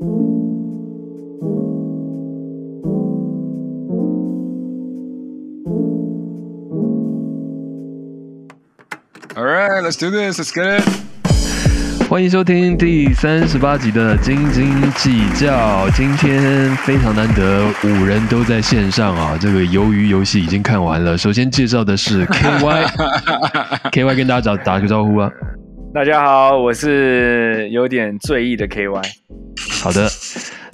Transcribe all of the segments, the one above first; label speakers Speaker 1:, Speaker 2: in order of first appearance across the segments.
Speaker 1: All right, let's do this. Let's get it.
Speaker 2: 欢迎收听第三十八集的斤斤计较。今天非常难得，五人都在线上啊。这个鱿鱼游戏已经看完了。首先介绍的是 KY，KY 跟大家打打个招呼啊。
Speaker 3: 大家好，我是有点醉意的 KY。
Speaker 2: 好的，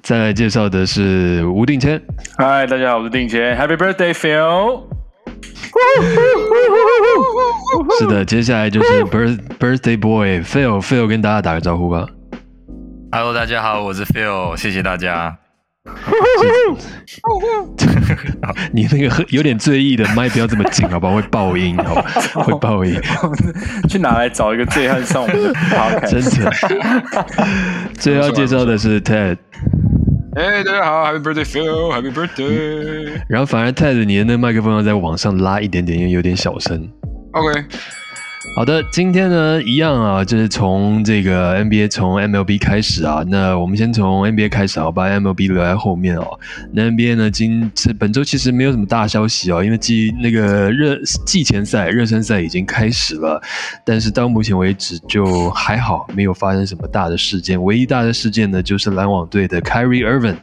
Speaker 2: 再来介绍的是吴定谦。
Speaker 4: 嗨，大家好，我是定谦。Happy birthday, Phil！
Speaker 2: 是的，接下来就是 birth birthday boy Phil Phil 跟大家打个招呼吧。
Speaker 5: Hello，大家好，我是 Phil，谢谢大家。
Speaker 2: 你那个喝有点醉意的麦不要这么紧，好不好？会爆音，好吧？会爆音，
Speaker 4: 去哪来找一个醉汉上我们的 podcast？
Speaker 2: 真的。最后要介绍的是 Ted，
Speaker 1: 哎，大家好，Happy birthday, Phil. Happy birthday.
Speaker 2: 然后反而 Ted 你的那个麦克风要再往上拉一点点，因为有点小声。
Speaker 1: OK，
Speaker 2: 好的，今天呢，一样啊，就是从这个 NBA 从 MLB 开始啊。那我们先从 NBA 开始啊，把 MLB 留在后面哦。那 NBA 呢，今这本周其实没有什么大消息哦，因为季那个热季前赛、热身赛已经开始了，但是到目前为止就还好，没有发生什么大的事件。唯一大的事件呢，就是篮网队的 Kyrie Irving。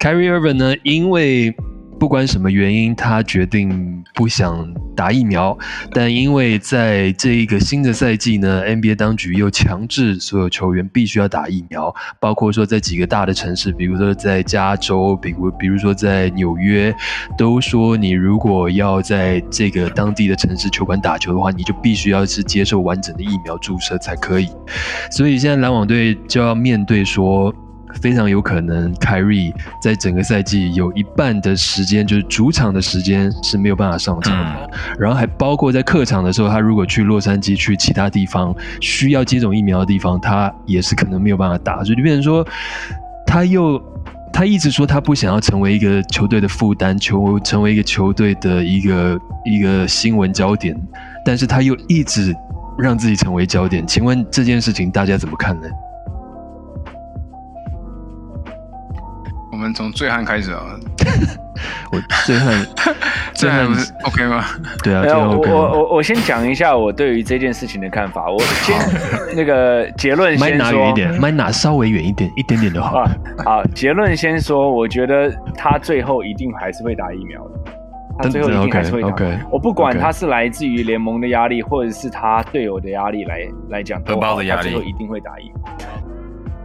Speaker 2: Kyrie Irving 呢，因为不管什么原因，他决定不想打疫苗，但因为在这一个新的赛季呢，NBA 当局又强制所有球员必须要打疫苗，包括说在几个大的城市，比如说在加州，比如比如说在纽约，都说你如果要在这个当地的城市球馆打球的话，你就必须要是接受完整的疫苗注射才可以。所以现在篮网队就要面对说。非常有可能，凯瑞在整个赛季有一半的时间，就是主场的时间是没有办法上场的。然后还包括在客场的时候，他如果去洛杉矶、去其他地方需要接种疫苗的地方，他也是可能没有办法打。所以就变成说，他又他一直说他不想要成为一个球队的负担，球成为一个球队的一个一个新闻焦点，但是他又一直让自己成为焦点。请问这件事情大家怎么看呢？
Speaker 1: 们从醉汉开始啊。
Speaker 2: 我醉汉，
Speaker 1: 醉汉不是 OK 吗？
Speaker 2: 对啊，
Speaker 3: 没有，我我我我先讲一下我对于这件事情的看法。我 先那个结论先说
Speaker 2: 拿远一点，麦拿稍微远一点，一点点就好。
Speaker 3: 啊，好，结论先说，我觉得他最后一定还是会打疫苗的。他最后一定还是会打。
Speaker 2: OK，OK，
Speaker 3: 我不管他是来自于联盟的压力，或者是他队友的压力来来讲都好，
Speaker 5: 荷包的压力
Speaker 3: 他最后一定会打疫苗。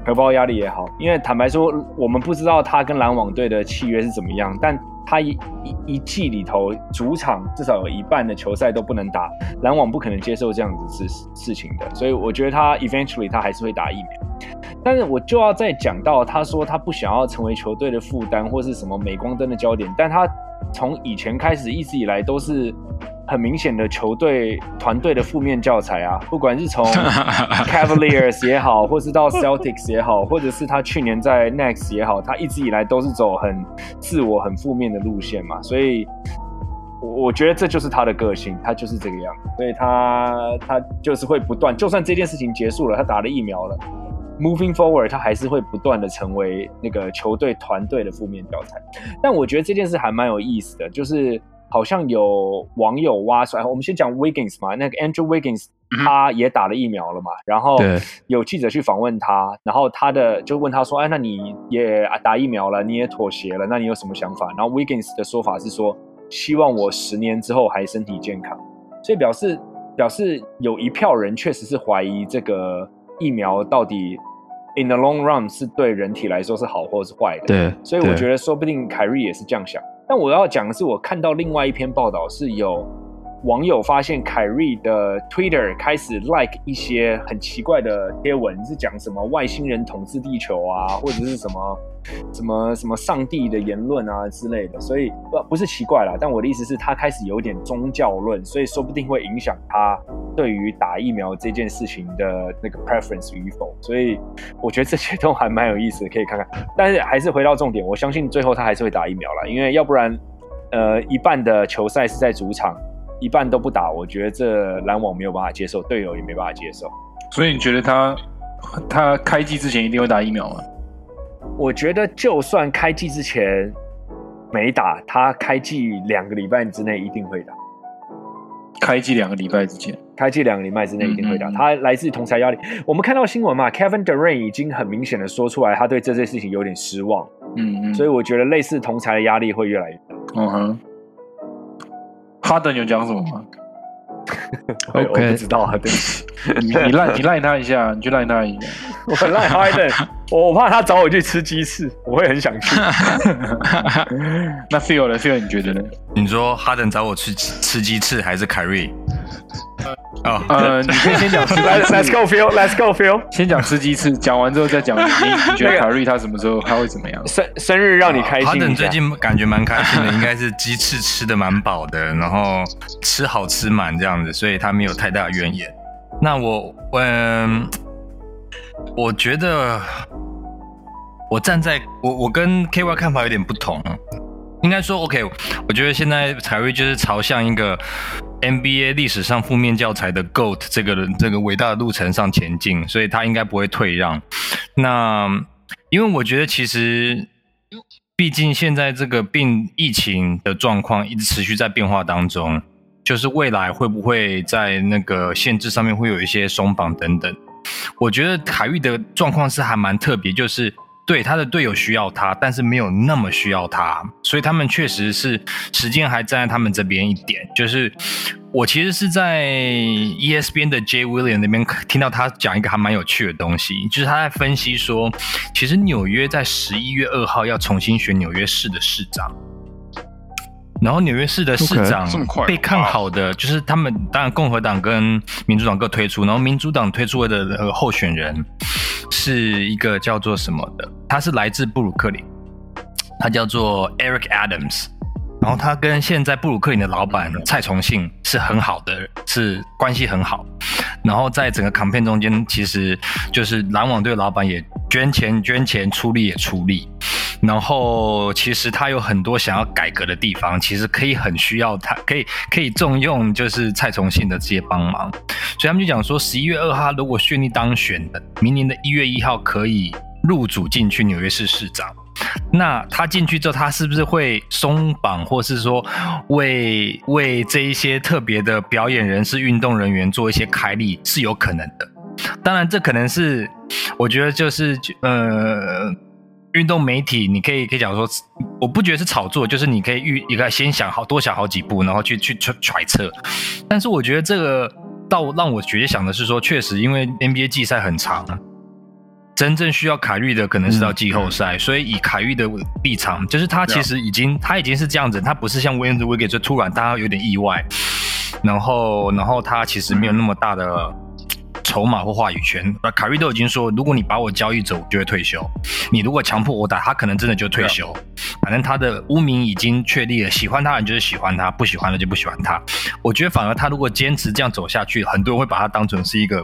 Speaker 3: 荷包压力也好，因为坦白说，我们不知道他跟篮网队的契约是怎么样，但他一一一季里头主场至少有一半的球赛都不能打，篮网不可能接受这样子事事情的，所以我觉得他 eventually 他还是会打疫苗。但是我就要再讲到，他说他不想要成为球队的负担或是什么镁光灯的焦点，但他从以前开始一直以来都是很明显的球队团队的负面教材啊，不管是从 Cavaliers 也好，或是到 Celtics 也好，或者是他去年在 Next 也好，他一直以来都是走很自我、很负面的路线嘛，所以。我我觉得这就是他的个性，他就是这个样子，所以他他就是会不断，就算这件事情结束了，他打了疫苗了，moving forward，他还是会不断的成为那个球队团队的负面教材。但我觉得这件事还蛮有意思的，就是好像有网友挖出来，我们先讲 Wiggins 嘛，那个 Andrew Wiggins 他也打了疫苗了嘛，然后有记者去访问他，然后他的就问他说，哎，那你也打疫苗了，你也妥协了，那你有什么想法？然后 Wiggins 的说法是说，希望我十年之后还身体健康，所以表示表示有一票人确实是怀疑这个疫苗到底 in the long run 是对人体来说是好或是坏的。
Speaker 2: 对，
Speaker 3: 所以我觉
Speaker 2: 得
Speaker 3: 得说不定凯瑞也是这样想。但我要讲的是，我看到另外一篇报道是有网友发现凯瑞的 Twitter 开始 like 一些很奇怪的贴文，是讲什么外星人统治地球啊，或者是什么什么什么上帝的言论啊之类的。所以不不是奇怪啦，但我的意思是，他开始有点宗教论，所以说不定会影响他对于打疫苗这件事情的那个 preference 与否。所以我觉得这些都还蛮有意思的，可以看看。但是还是回到重点，我相信最后他还是会打疫苗啦，因为要不然，呃，一半的球赛是在主场，一半都不打，我觉得这篮网没有办法接受，队友也没办法接受。
Speaker 4: 所以你觉得他他开季之前一定会打疫苗吗？
Speaker 3: 我觉得就算开季之前没打，他开季两个礼拜之内一定会打。
Speaker 4: 开季两个礼拜之前，
Speaker 3: 开季两个礼拜之内一定会打。
Speaker 4: 嗯嗯嗯
Speaker 3: 他来自同才压力。我们看到新闻嘛，Kevin Durant 已经很明显的说出来，他对这件事情有点失望，
Speaker 4: 嗯嗯，
Speaker 3: 所以我觉得类似同才的压力会越来越大。
Speaker 4: 嗯哼，哈登有讲什么吗？
Speaker 3: 我
Speaker 2: OK
Speaker 3: 我不知道啊，对 不起，
Speaker 4: 你你赖你赖他一下，你去赖他一下。
Speaker 3: 我很赖 Harden，我我怕他找我去吃鸡翅，我会很想去。
Speaker 4: 那 Phil 呢？Phil 你觉得呢？
Speaker 5: 你说哈登找我去吃吃鸡翅还是凯瑞？哦，
Speaker 4: 呃，你可以先讲吃鸡
Speaker 3: Let's
Speaker 4: 翅
Speaker 3: Let's go feel, Let's go feel。
Speaker 4: 先讲吃鸡翅，讲完之后再讲你 你觉得凯瑞他什么时候他会怎么样？
Speaker 3: 生生日让你开心一下。
Speaker 5: 登最近感觉蛮开心的，应该是鸡翅吃的蛮饱的，然后吃好吃满这样子，所以他没有太大怨言。那我，嗯，我觉得我站在我我跟 KY 看法有点不同，应该说 OK，我觉得现在凯瑞就是朝向一个 NBA 历史上负面教材的 GOAT 这个这个伟大的路程上前进，所以他应该不会退让。那因为我觉得其实。毕竟现在这个病疫情的状况一直持续在变化当中，就是未来会不会在那个限制上面会有一些松绑等等。我觉得凯域的状况是还蛮特别，就是对他的队友需要他，但是没有那么需要他，所以他们确实是时间还站在他们这边一点。就是我其实是在 ESPN 的 J William 那边听到他讲一个还蛮有趣的东西，就是他在分析说，其实纽约在十一月二号要重新选纽约市的市长。然后纽约市的市长被看好的就是他们，当然共和党跟民主党各推出，然后民主党推出的呃候选人是一个叫做什么的，他是来自布鲁克林，他叫做 Eric Adams，然后他跟现在布鲁克林的老板蔡崇信是很好的，是关系很好。然后在整个 campaign 中间，其实就是篮网队的老板也捐钱捐钱，出力也出力。然后其实他有很多想要改革的地方，其实可以很需要他，可以可以重用就是蔡崇信的这些帮忙。所以他们就讲说，十一月二号如果顺利当选的，明年的一月一号可以入主进去纽约市市长。那他进去之后，他是不是会松绑，或是说为为这一些特别的表演人士、运动人员做一些开立，是有可能的。当然，这可能是我觉得就是呃，运动媒体你可以可以讲说，我不觉得是炒作，就是你可以预一个先想好多想好几步，然后去去揣揣测。但是我觉得这个到让我觉得想的是说，确实因为 NBA 季赛很长。真正需要凯瑞的可能是到季后赛，所以以凯瑞的立场，就是他其实已经他已经是这样子，他不是像威恩斯威给就突然大家有点意外，然后然后他其实没有那么大的筹码或话语权。那凯瑞都已经说，如果你把我交易走，我就会退休；你如果强迫我打，他可能真的就退休。反正他的污名已经确立了，喜欢他的人就是喜欢他，不喜欢的就不喜欢他。我觉得反而他如果坚持这样走下去，很多人会把他当成是一个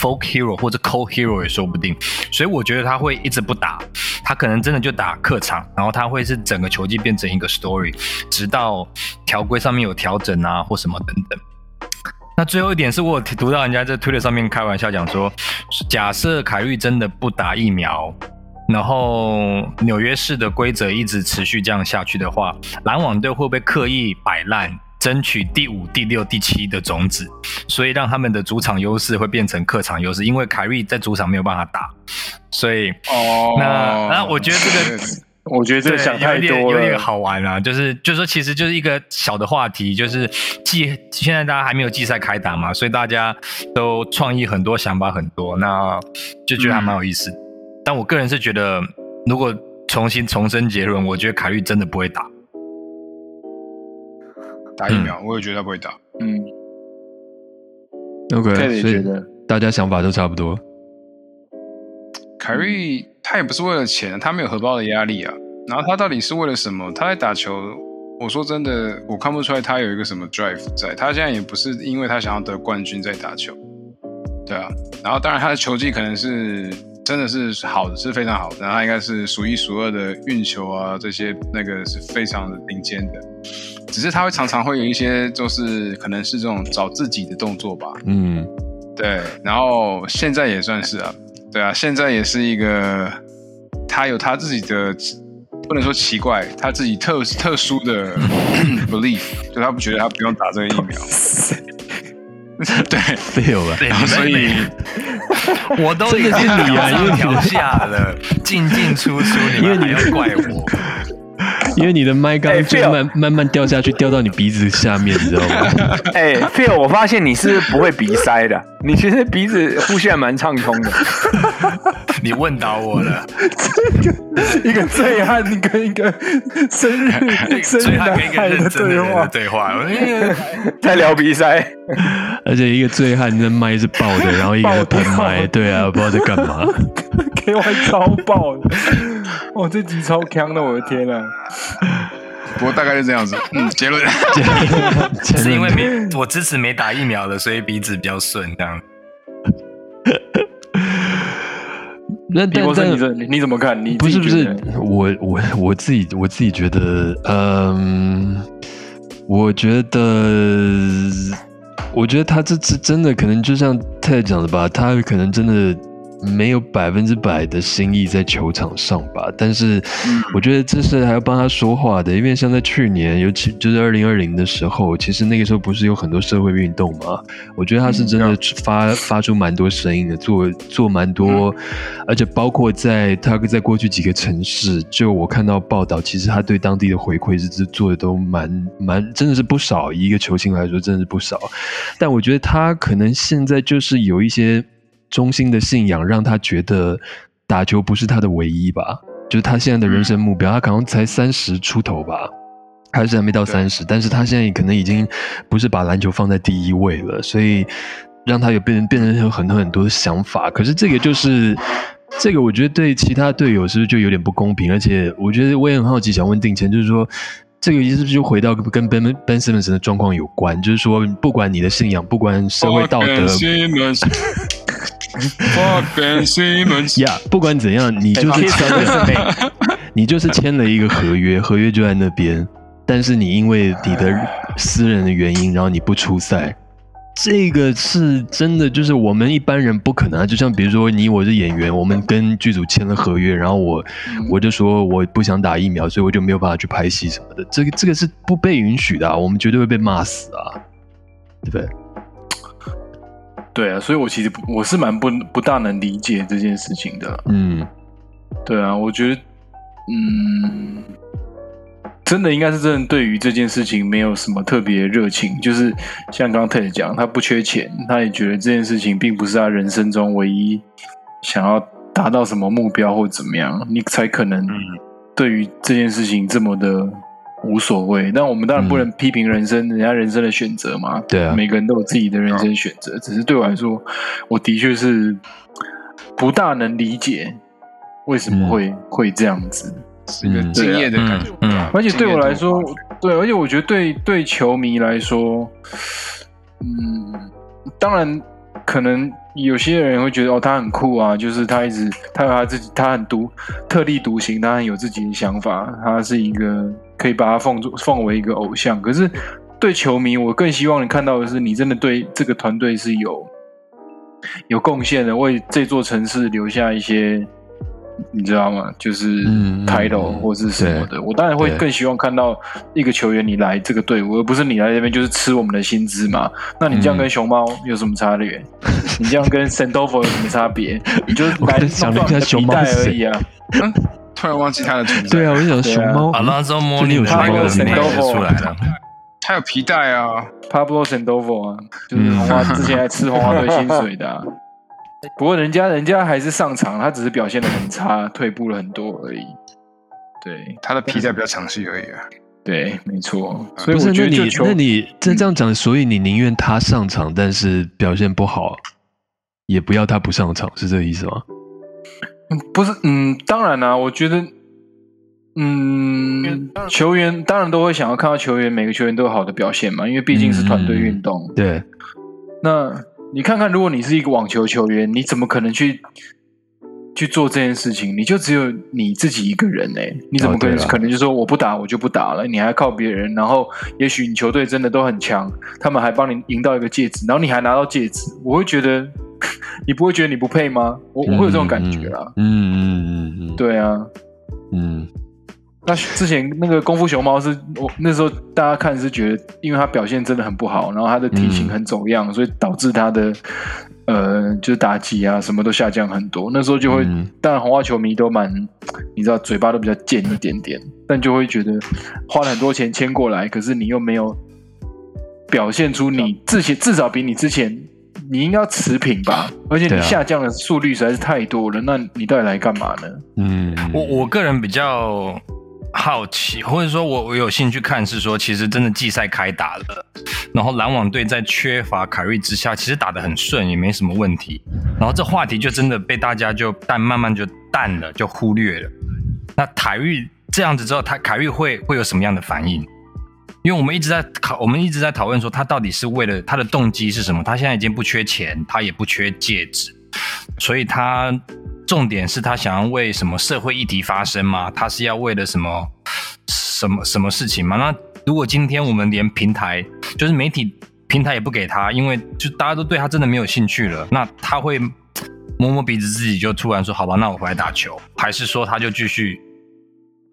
Speaker 5: folk hero 或者 cold hero 也说不定。所以我觉得他会一直不打，他可能真的就打客场，然后他会是整个球季变成一个 story，直到条规上面有调整啊或什么等等。那最后一点是我读到人家在推特上面开玩笑讲说，假设凯瑞真的不打疫苗，然后纽约市的规则一直持续这样下去的话，篮网队会不会刻意摆烂？争取第五、第六、第七的种子，所以让他们的主场优势会变成客场优势，因为凯瑞在主场没有办法打，所以
Speaker 1: 哦，
Speaker 5: 那那我觉得这个
Speaker 4: 我觉得这个想太
Speaker 5: 有点
Speaker 4: 多
Speaker 5: 有点。好玩啊，就是就是说，其实就是一个小的话题，就是季现在大家还没有季赛开打嘛，所以大家都创意很多，想法很多，那就觉得还蛮有意思。但我个人是觉得，如果重新重申结论，我觉得凯瑞真的不会打。
Speaker 1: 打疫苗，我也觉得他不会打。
Speaker 4: 嗯也
Speaker 2: 所以大家想法都差不多。
Speaker 1: 凯瑞他也不是为了钱，他没有荷包的压力啊。然后他到底是为了什么？他在打球，我说真的，我看不出来他有一个什么 drive 在。他现在也不是因为他想要得冠军在打球，对啊。然后当然他的球技可能是真的是好的，是非常好的。然后他应该是数一数二的运球啊，这些那个是非常的顶尖的。只是他会常常会有一些，就是可能是这种找自己的动作吧。
Speaker 2: 嗯，
Speaker 1: 对，然后现在也算是啊，对啊，现在也是一个他有他自己的，不能说奇怪，他自己特特殊的 belief，就他不觉得他不用打这个疫苗。对
Speaker 2: ，fail 了。
Speaker 5: 对，
Speaker 1: 然后所以
Speaker 5: 我都已经
Speaker 2: 真的是你啊因为你
Speaker 5: 调下了，进进出出，你们还要怪我？
Speaker 2: 因为。你的麦刚
Speaker 3: 哎
Speaker 2: 就
Speaker 3: Phil
Speaker 2: 慢慢慢掉下去，掉到你鼻子下面，你知道吗？
Speaker 3: 哎、p h i l 我发现你是不会鼻塞的，你其实鼻子呼吸还蛮畅通的。
Speaker 5: 你问倒我了，
Speaker 4: 一个醉汉跟一个生日生日男孩
Speaker 5: 跟一个认
Speaker 4: 的对
Speaker 5: 真的人的
Speaker 4: 话，
Speaker 5: 对话，
Speaker 3: 在聊鼻塞，
Speaker 2: 而且一个醉汉那麦是爆的，然后一个在喷麦，对啊，不知道在干嘛。
Speaker 4: Y 超爆的，哇，这集超强的，我的天啊！
Speaker 1: 不过大概就这样子。嗯，结论。
Speaker 5: 是因为没我支持没打疫苗的，所以鼻子比较顺这样。
Speaker 2: 那但但
Speaker 4: 你这你怎么看？你
Speaker 2: 不是不是我我我自己我自己觉得，嗯，我觉得，我觉得他这次真的可能就像泰讲的吧，他可能真的没有百分之百的心意在球场上吧，但是我觉得这是还要帮他说话的，因为像在去年，尤其就是二零二零的时候，其实那个时候不是有很多社会运动嘛，我觉得他是真的发、发出蛮多声音的，做做蛮多，而且包括在他在过去几个城市，就我看到报道，其实他对当地的回馈是是做的都蛮蛮真的是不少，以一个球星来说真的是不少。但我觉得他可能现在就是有一些中心的信仰，让他觉得打球不是他的唯一吧，就是他现在的人生目标，他可能才三十出头吧。还是还没到三十，但是他现在可能已经不是把篮球放在第一位了，所以让他有变变成有很多很多的想法。可是这个就是这个，我觉得对其他队友是不是就有点不公平？而且我觉得我也很好奇，想问定谦，就是说这个是不是就回到跟 Ben Ben Simmons 的状况有关？就是说，不管你的信仰，不管社会道德
Speaker 1: Ben Simmons，
Speaker 2: 呀不管怎样，你就是签了，你就是签了一个合约，合约就在那边，但是你因为你的私人的原因，然后你不出赛。这个是真的，就是我们一般人不可能啊。就像比如说你我是演员，我们跟剧组签了合约，然后我我就说我不想打疫苗，所以我就没有办法去拍戏什么的。这个这个是不被允许的、啊，我们绝对会被骂死啊，对不对？
Speaker 4: 对啊，所以我其实我是蛮不不大能理解这件事情的。
Speaker 2: 嗯。
Speaker 4: 对啊，我觉得，嗯，真的应该是真的对于这件事情没有什么特别热情，就是像刚刚 Ted 讲，他不缺钱，他也觉得这件事情并不是他人生中唯一想要达到什么目标或怎么样，你才可能对于这件事情这么的无所谓。但我们当然不能批评人生，人家人生的选择嘛，
Speaker 2: 对啊
Speaker 4: 每个人都有自己的人生选择，只是对我来说，我的确是不大能理解为什么会、会这样子。
Speaker 1: 是一个敬业的感觉。
Speaker 4: 而且对我来说，对，而且我觉得对对球迷来说，嗯，当然可能有些人会觉得哦，他很酷啊，就是他一直他有他自己，他很独特立独行，他很有自己的想法，他是一个可以把他奉作奉为一个偶像。可是对球迷，我更希望你看到的是，你真的对这个团队是有有贡献的，为这座城市留下一些。你知道吗？就是
Speaker 2: 嗯嗯
Speaker 4: title
Speaker 2: 嗯
Speaker 4: 或是什么
Speaker 2: 对
Speaker 4: 的，我当然会更希望看到一个球员你来这个队伍，而不是你来这边就是吃我们的薪资嘛。那你这样跟
Speaker 2: 嗯
Speaker 4: 熊猫有什么差别？你这样跟 Sandoval 有什么差别？你就 是来
Speaker 2: 想了一下
Speaker 4: 弄
Speaker 2: 熊猫
Speaker 4: 断你的
Speaker 2: 是
Speaker 4: 皮带而已啊。
Speaker 1: 突然忘记他的存在。
Speaker 2: 对啊，我就想熊猫，
Speaker 5: 好了，之后摸你
Speaker 2: 有熊猫
Speaker 5: 那个
Speaker 2: 的那个
Speaker 5: 名字出来了。
Speaker 1: 他有皮带啊
Speaker 4: ，Pablo Sandoval 啊，就是花之前还吃红花队薪水的、啊。不过人家人家还是上场，他只是表现的很差，退步了很多而已。对
Speaker 1: 他的皮带比较长细而已啊。
Speaker 4: 对，没错。所以，我觉得
Speaker 2: 那你那你真这样讲，所以你宁愿他上场，但是表现不好，也不要他不上场，是这个意思吗？
Speaker 4: 嗯不是，嗯，当然啦、我觉得，嗯，球员当然都会想要看到球员每个球员都有好的表现嘛，因为毕竟是团队运动。
Speaker 2: 对，
Speaker 4: 那你看看，如果你是一个网球球员，你怎么可能去去做这件事情？你就只有你自己一个人哎、你怎么可能、
Speaker 2: 哦
Speaker 4: 可能就说我不打我就不打了？你还靠别人，然后也许你球队真的都很强，他们还帮你赢到一个戒指，然后你还拿到戒指，我会觉得 你不会觉得你不配吗？我我会有这种感觉啊。
Speaker 2: 嗯嗯嗯嗯嗯，
Speaker 4: 对啊，
Speaker 2: 嗯
Speaker 4: 那之前那个功夫熊猫是我那时候大家看是觉得，因为他表现真的很不好，然后他的体型很走样，所以导致他的呃就是打击啊什么都下降很多。那时候就会，
Speaker 2: 嗯
Speaker 4: 当然红袜球迷都蛮你知道嘴巴都比较贱一点点，但就会觉得花了很多钱签过来，可是你又没有表现出你之前至少比你之前。你应该要持平吧，而且你下降的速率实在是太多了，那你到底来干嘛呢？
Speaker 2: 嗯，
Speaker 5: 我我个人比较好奇，或者说我我有兴趣看，是说其实真的季赛开打了，然后篮网队在缺乏凯瑞之下，其实打得很顺，也没什么问题。然后这话题就真的被大家就淡慢慢就淡了，就忽略了。那凯瑞这样子之后，他凯瑞会会有什么样的反应？因为我们一直在讨，我们一直在讨论说他到底是为了他的动机是什么？他现在已经不缺钱，他也不缺戒指，所以他重点是他想要为什么社会议题发声吗？他是要为了什么什么什么事情吗？那如果今天我们连平台，就是媒体平台也不给他，因为就大家都对他真的没有兴趣了，那他会摸摸鼻子自己就突然说好吧，那我回来打球，还是说他就继续？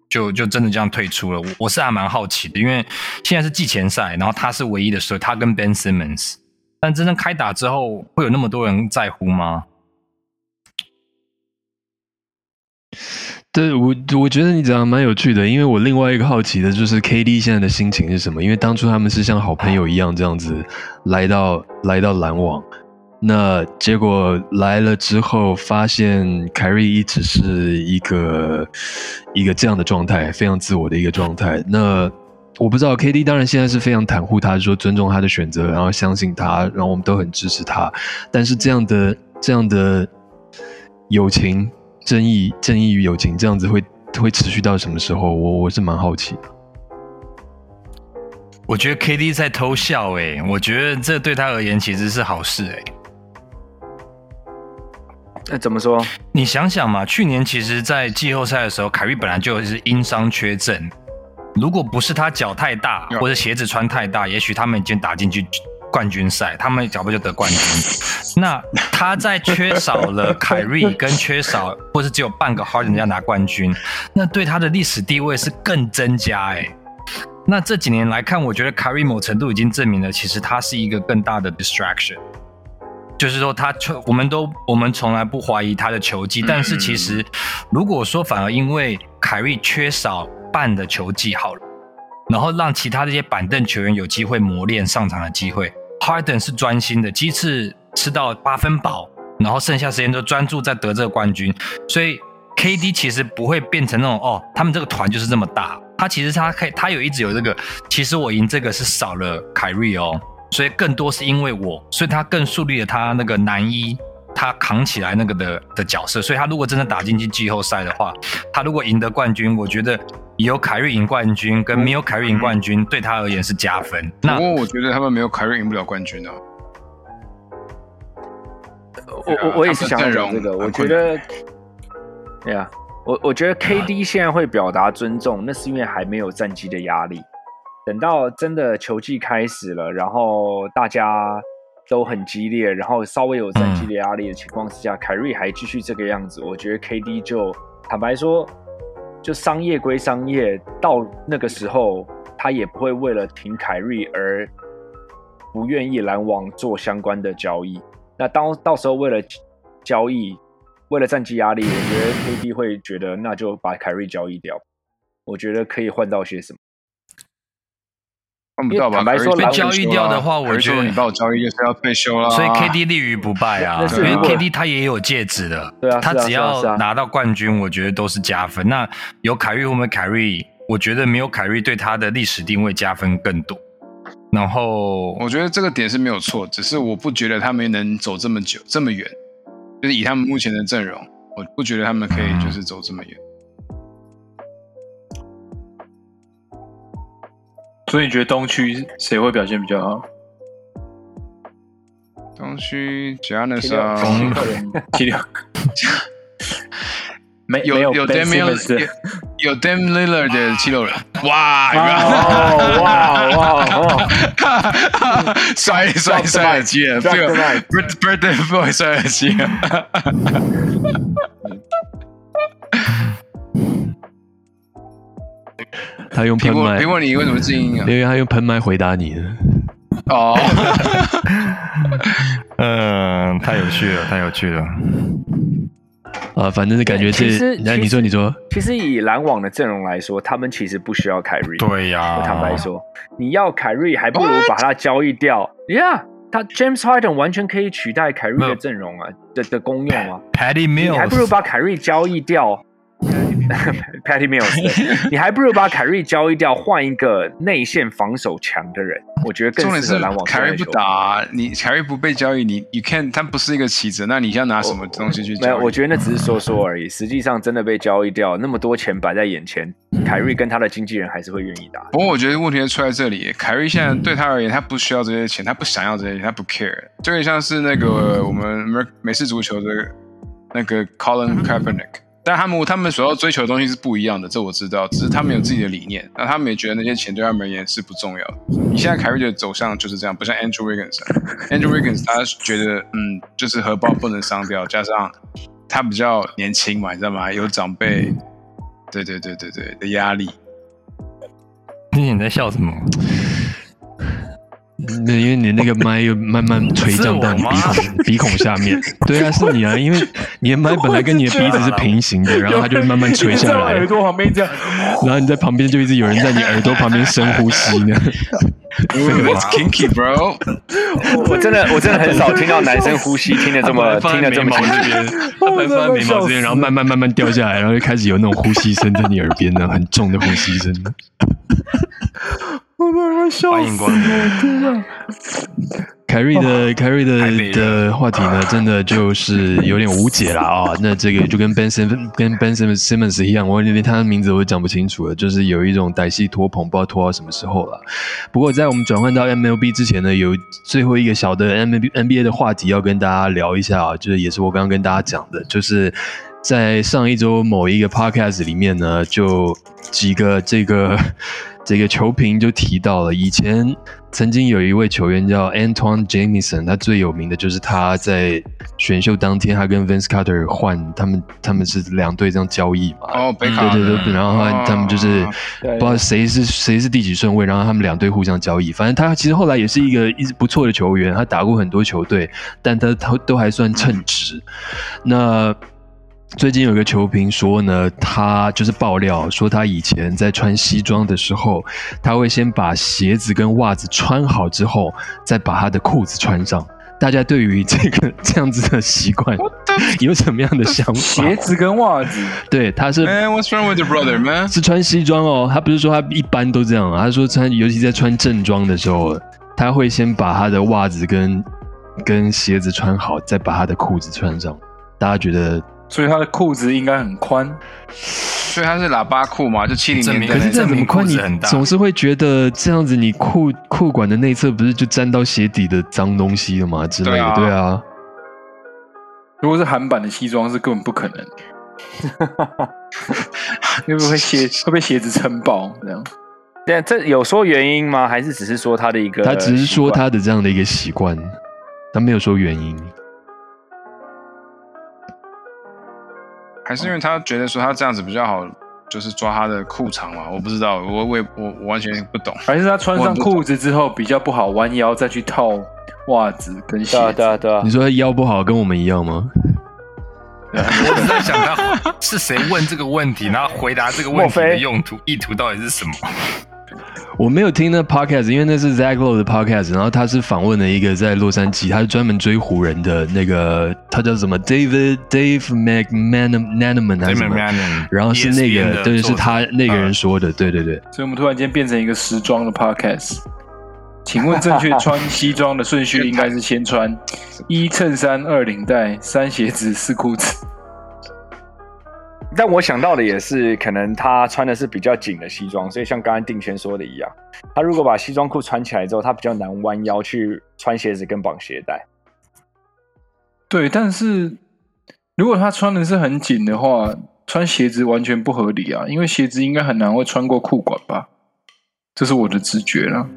Speaker 5: 就就真的这样退出了，我我是还蛮好奇的，因为现在是季前赛，然后他是唯一的时候，他跟 Ben Simmons，但真正开打之后，会有那么多人在乎吗？
Speaker 2: 对我，我觉得你讲的蛮有趣的，因为我另外一个好奇的就是 KD 现在的心情是什么？因为当初他们是像好朋友一样这样子来到来到篮网，那结果来了之后，发现凯瑞一直是一个一个这样的状态，非常自我的一个状态。那我不知道 KD 当然现在是非常袒护他，说尊重他的选择，然后相信他，然后我们都很支持他。但是这样的这样的友情、正义、正义与友情，这样子会会持续到什么时候？我我是蛮好奇的。
Speaker 5: 我觉得 KD 在偷笑、欸，我觉得这对他而言其实是好事、欸，
Speaker 3: 那怎么说？
Speaker 5: 你想想嘛，去年其实，在季后赛的时候，凯瑞本来就是因伤缺阵，如果不是他脚太大或者鞋子穿太大，也许他们已经打进去冠军赛，他们脚不就得冠军。那他在缺少了凯瑞 跟缺少，或是只有半个 Harden 要拿冠军，那对他的历史地位是更增加哎、那这几年来看，我觉得凯瑞某程度已经证明了，其实他是一个更大的 distraction。就是说他球，我们都我们从来不怀疑他的球技，但是其实如果说反而因为凯瑞缺少半的球技好了，然后让其他这些板凳球员有机会磨练上场的机会，Harden 是专心的，鸡翅吃到八分饱，然后剩下时间都专注在得这个冠军，所以 KD 其实不会变成那种哦，他们这个团就是这么大，他其实他可以，他有一直有这个，其实我赢这个是少了凯瑞哦。所以更多是因为我，所以他更树立了他那个男一，他扛起来那个的的角色。所以他如果真的打进去季后赛的话，他如果赢得冠军，我觉得有凯瑞赢冠军跟没有凯瑞赢冠军，对他而言是加分。
Speaker 1: 不
Speaker 5: 那
Speaker 1: 过我觉得他们没有凯瑞赢不了冠军啊。
Speaker 3: 我我我也是想要讲这个，我觉得，对啊，我我觉得 KD 现在会表达尊重，那是因为还没有战绩的压力。等到真的球季开始了，然后大家都很激烈，然后稍微有战绩的压力的情况之下，凯瑞还继续这个样子，我觉得 KD 就坦白说，就商业归商业，到那个时候他也不会为了停凯瑞而不愿意篮网做相关的交易。那当到时候为了交易，为了战绩压力，我觉得 KD 会觉得那就把凯瑞交易掉。我觉得可以换到些什么？
Speaker 1: 换不到吧？
Speaker 3: 白说
Speaker 1: 凯瑞
Speaker 3: 篮
Speaker 5: 被交易掉的话，我觉得
Speaker 1: 说你把我交易就是要退休啦。
Speaker 5: 所以 KD 立于不败啊，因为 KD 他也有戒指的，
Speaker 3: 对啊
Speaker 5: 他只要拿到冠军，我觉得都是加分。那有凯瑞或没有凯瑞，我觉得没有凯瑞对他的历史定位加分更多。然后
Speaker 1: 我觉得这个点是没有错，只是我不觉得他们能走这么久这么远，就是以他们目前的阵容，我不觉得他们可以就是走这么远。
Speaker 4: 所以你觉得东区谁会表现比较好？
Speaker 1: 东区吉
Speaker 3: 安的
Speaker 1: 上
Speaker 4: 第六
Speaker 1: 个，
Speaker 4: 没有
Speaker 1: 有
Speaker 4: d
Speaker 1: a
Speaker 4: m i
Speaker 1: l 有 d a m Lillard 的七六人，哇
Speaker 3: 哇哇哇！
Speaker 1: 摔摔摔耳机了，这个
Speaker 3: Bird
Speaker 1: Bird Boy 摔耳机了。
Speaker 2: 他用喷麦
Speaker 1: 苹果苹，果，你为什么静音啊
Speaker 2: 因？为他用喷麦回答你的。
Speaker 1: 哦，
Speaker 5: 嗯，太有趣了，太有趣了。
Speaker 2: 啊，反正是感觉这
Speaker 3: 其实，
Speaker 2: 那你说你说，
Speaker 3: 其实以篮网的阵容来说，他们其实不需要凯瑞。
Speaker 5: 对呀、
Speaker 3: 我坦白说，你要凯瑞，还不如把他交易掉。Yeah，他 James Harden 完全可以取代凯瑞的阵容啊的的功用啊。
Speaker 5: ，Patty
Speaker 3: 你还不如
Speaker 5: Mills，
Speaker 3: 把凯瑞交易掉。Patty Mills，对 你还不如把凯瑞交易掉，换一个内线防守强的人，我觉得更
Speaker 1: 重点是
Speaker 3: 适合篮网。
Speaker 1: 凯瑞不打、啊，你凯瑞不被交易，你 you can 他不是一个棋子，那你要拿什么东西去
Speaker 3: 没有，我觉得那只是说说而已。实际上真的被交易掉，那么多钱摆在眼前，凯瑞跟他的经纪人还是会愿意打。
Speaker 1: 不过我觉得问题就出在这里，凯瑞现在对他而言，他不需要这些钱，他不想要这些钱，他不 care，就有点像是那个我们美美式足球的那个 Colin Kaepernick。但他们他们所要追求的东西是不一样的，这我知道。只是他们有自己的理念，那他们也觉得那些钱对他们而言是不重要的。你现在凯瑞的走向就是这样，不像 Andrew Wiggins，Andrew Wiggins 他觉得嗯，就是荷包不能伤掉，加上他比较年轻嘛，你知道吗？有长辈，对对对对对的压力。
Speaker 5: 你你在笑什么？
Speaker 2: 那因为你那个 麦又慢慢垂降到你鼻孔鼻孔下面，对啊，是你啊，因为你的麦本来跟你的鼻子是平行的，然后它就慢慢垂下来，
Speaker 4: 耳朵旁边这样，
Speaker 2: 然后你在旁边就一直有人在你耳朵旁边深呼吸呢。
Speaker 1: That's kinky, bro。
Speaker 3: 我真的我真的很少听到男生呼吸听得这么
Speaker 2: 放
Speaker 3: 听得这么
Speaker 2: 在眉毛
Speaker 3: 清楚。
Speaker 2: 这边，他把它放在眉毛这边，然后慢慢慢慢掉下来，然后就开始有那种呼吸声在你耳边呢，很重的呼吸声。
Speaker 5: 欢迎光临。
Speaker 4: 天啊！
Speaker 2: 凯瑞的凯瑞的
Speaker 5: 人
Speaker 2: 的话题呢，真的就是有点无解了啊。那这个就跟 Ben Simmons 跟 Ben Simmons Simmons 一样，我连他的名字我都讲不清楚了，就是有一种歹戏拖棚，不知道拖到什么时候了。不过在我们转换到 MLB 之前呢，有最后一个小的 MLB NBA 的话题要跟大家聊一下啊，就是也是我刚刚跟大家讲的，就是。在上一周某一个 podcast 里面呢，就几个这个 这个球评就提到了，以前曾经有一位球员叫 Antoine Jamison，他最有名的就是他在选秀当天，他跟 Vince Carter 换，他们他们是两队这样交易嘛。
Speaker 1: 哦，北卡
Speaker 2: 对对对，然后他他们就是
Speaker 1: 哦
Speaker 2: 不知道谁是谁是第几顺位，然后他们两队互相交易。反正他其实后来也是一个一直不错的球员，他打过很多球队，但他他都还算称职。那最近有个球评说呢，他就是爆料说他以前在穿西装的时候，他会先把鞋子跟袜子穿好之后，再把他的裤子穿上。大家对于这个 这样子的习惯有什么样的想法
Speaker 4: 鞋？子跟袜子，
Speaker 2: 对，他是
Speaker 1: Man, what's wrong with your brother, man？
Speaker 2: 是穿西装哦，他不是说他一般都这样啊，他说穿，尤其在穿正装的时候，他会先把他的袜子跟跟鞋子穿好，再把他的裤子穿上。大家觉得？
Speaker 4: 所以他的裤子应该很宽。
Speaker 1: 所以他是喇叭裤嘛，就七零年代
Speaker 2: 可是这怎么宽？你总是会觉得这样子，你裤裤管的内侧不是就沾到鞋底的脏东西了吗？之类的，
Speaker 1: 对啊。
Speaker 4: 如果是韩版的西装，是根本不可能。会不会鞋会被鞋子撑爆？这样
Speaker 3: 对啊，这有说原因吗？还是只是说他的一个？
Speaker 2: 他只是说，他的这样的一个习惯，他没有说原因。
Speaker 1: 还是因为他觉得说他这样子比较好，就是抓他的裤长嘛？我不知道，我我也我我完全不懂。
Speaker 4: 还是他穿上裤子之后比较不好弯腰，再去套袜子跟鞋
Speaker 3: 对啊。对啊对啊
Speaker 2: 你，说他腰不好，跟我们一样吗？
Speaker 5: 我只在想他 是谁问这个问题，然后回答这个问题的用途意图到底是什么？
Speaker 2: 我没有听那 podcast，因为那是 Zach Lowe 的 podcast，然后他是访问了一个在洛杉矶，他是专门追湖人的那个，他叫什么 David Dave McManaman 还是什么？然后是那个，对，是他那个人说的，对对对。
Speaker 4: 所以我们突然间变成一个时装的 podcast。请问正确穿西装的顺序应该是先穿 一衬衫、二领带、三鞋子、四裤子。
Speaker 3: 但我想到的也是，可能他穿的是比较紧的西装，所以像刚刚定轩说的一样，他如果把西装裤穿起来之后，他比较难弯腰去穿鞋子跟绑鞋带。
Speaker 4: 对，但是如果他穿的是很紧的话，穿鞋子完全不合理啊，因为鞋子应该很难会穿过裤管吧？这是我的直觉啦。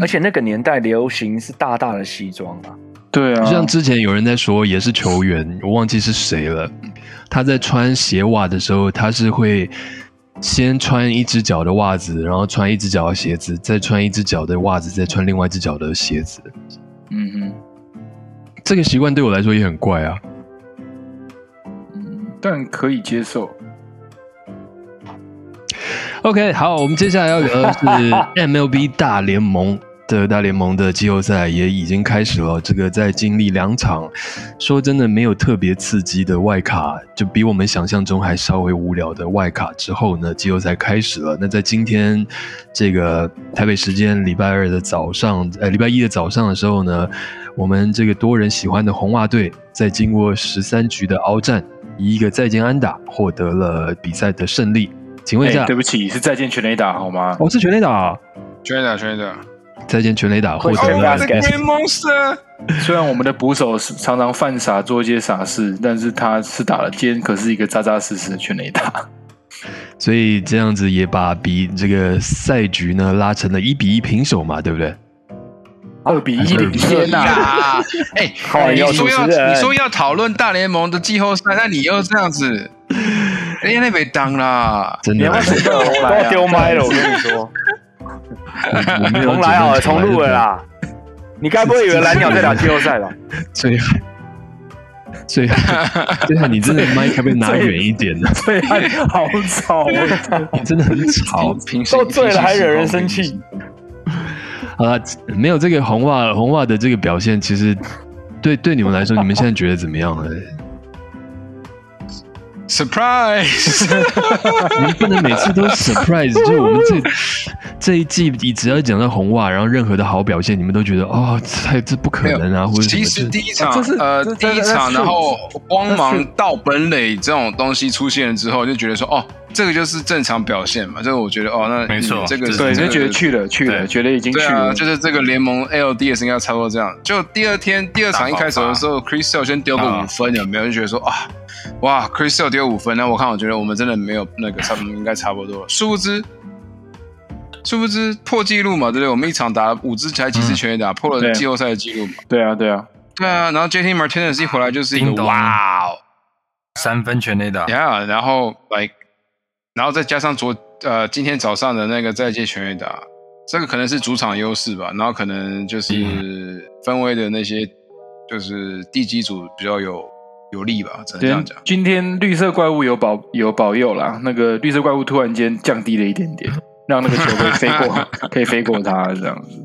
Speaker 3: 而且那个年代流行是大大的西装啊，
Speaker 4: 对啊，
Speaker 2: 像之前有人在说，也是球员，我忘记是谁了。他在穿鞋袜的时候，他是会先穿一只脚的袜子，然后穿一只脚的鞋子，再穿一只脚的袜子，再穿另外一只脚的鞋子。
Speaker 4: 嗯哼，
Speaker 2: 这个习惯对我来说也很怪啊。
Speaker 4: 嗯，但可以接受。
Speaker 2: OK，好，我们接下来要聊的是 MLB 大联盟的大联盟的季后赛也已经开始了。这个在经历两场，说真的没有特别刺激的外卡，就比我们想象中还稍微无聊的外卡之后呢，季后赛开始了。那在今天这个台北时间礼拜二的早上，呃，礼拜一的早上的时候呢，我们这个多人喜欢的红袜队在经过十三局的鏖战，以一个再见安打获得了比赛的胜利。请问一下，
Speaker 4: 哎对不起，是再见全垒打好吗？
Speaker 2: 哦，是全垒打，
Speaker 1: 全垒打，全垒打。
Speaker 2: 再见全垒打获得
Speaker 3: 会全
Speaker 2: 了
Speaker 1: 这 Green Monster，
Speaker 4: 虽然我们的捕手是常常犯傻做一些傻事，但是他是打了今天可是一个扎扎实实的全垒打。
Speaker 2: 所以这样子也把比这个赛局呢拉成了一比一平手嘛，对不对？
Speaker 4: 二比一领先呐、
Speaker 1: 呀！哎，你
Speaker 3: 靠要
Speaker 1: 说要你说要讨论大联盟的季后赛，那你又这样子，人家那被当啦。
Speaker 2: 真的
Speaker 4: 你要？
Speaker 3: 丢麦了，我跟你说，重来好了，重录了
Speaker 2: 啦。
Speaker 3: 啦。你该不会以为蓝鸟在打季后赛吧？
Speaker 2: 所以，所以，对啊，你真的麦可不可以拿远一点呢？
Speaker 4: 对啊，好吵啊！
Speaker 2: 你真的很吵。
Speaker 3: 都醉了还惹人生气。
Speaker 2: 好了，没有这个红袜红袜的这个表现，其实对对你们来说，你们现在觉得怎么样呢？
Speaker 1: Surprise，
Speaker 2: 你们不能每次都 surprise，就是我们这这一季，你只要讲到红袜，然后任何的好表现，你们都觉得哦，这这不可能啊，或者什么
Speaker 1: 其实。第一场呃第一场，然后光芒到本垒这种东西出现了之后，就觉得说哦，这个就是正常表现嘛。这个我觉得哦，那
Speaker 5: 没错
Speaker 1: 嗯这个
Speaker 4: 对，
Speaker 1: 这个
Speaker 4: 就觉得去了去了，觉得已经去了。
Speaker 1: 就是这个联盟 LDS 应该差不多这样。就第二天第二场一开始的时候，Chris Sale 先丢个
Speaker 5: 啊
Speaker 1: 五分，有没有？就觉得说啊，哇，Chris Sale 丢五分，那我看我觉得我们真的没有那个差不多应该差不多了。殊不知，殊不知破纪录嘛，对不对？我们一场打五支才几支全垒打，破了季后赛的纪录嘛。
Speaker 4: 对啊，对啊，
Speaker 1: 对啊，然后 JT Martinez 一回来就是一个哇哦
Speaker 5: 三分全垒打
Speaker 1: ，，Yeah，然后 like，然后再加上昨呃今天早上的那个再见全垒打，这个可能是主场优势吧，然后可能就是分威的那些就是地基组比较有有利吧，只能这样讲。
Speaker 4: 今天绿色怪物有保有保佑啦，那个绿色怪物突然间降低了一点点，让那个球可以飞过，可以飞过它这样子。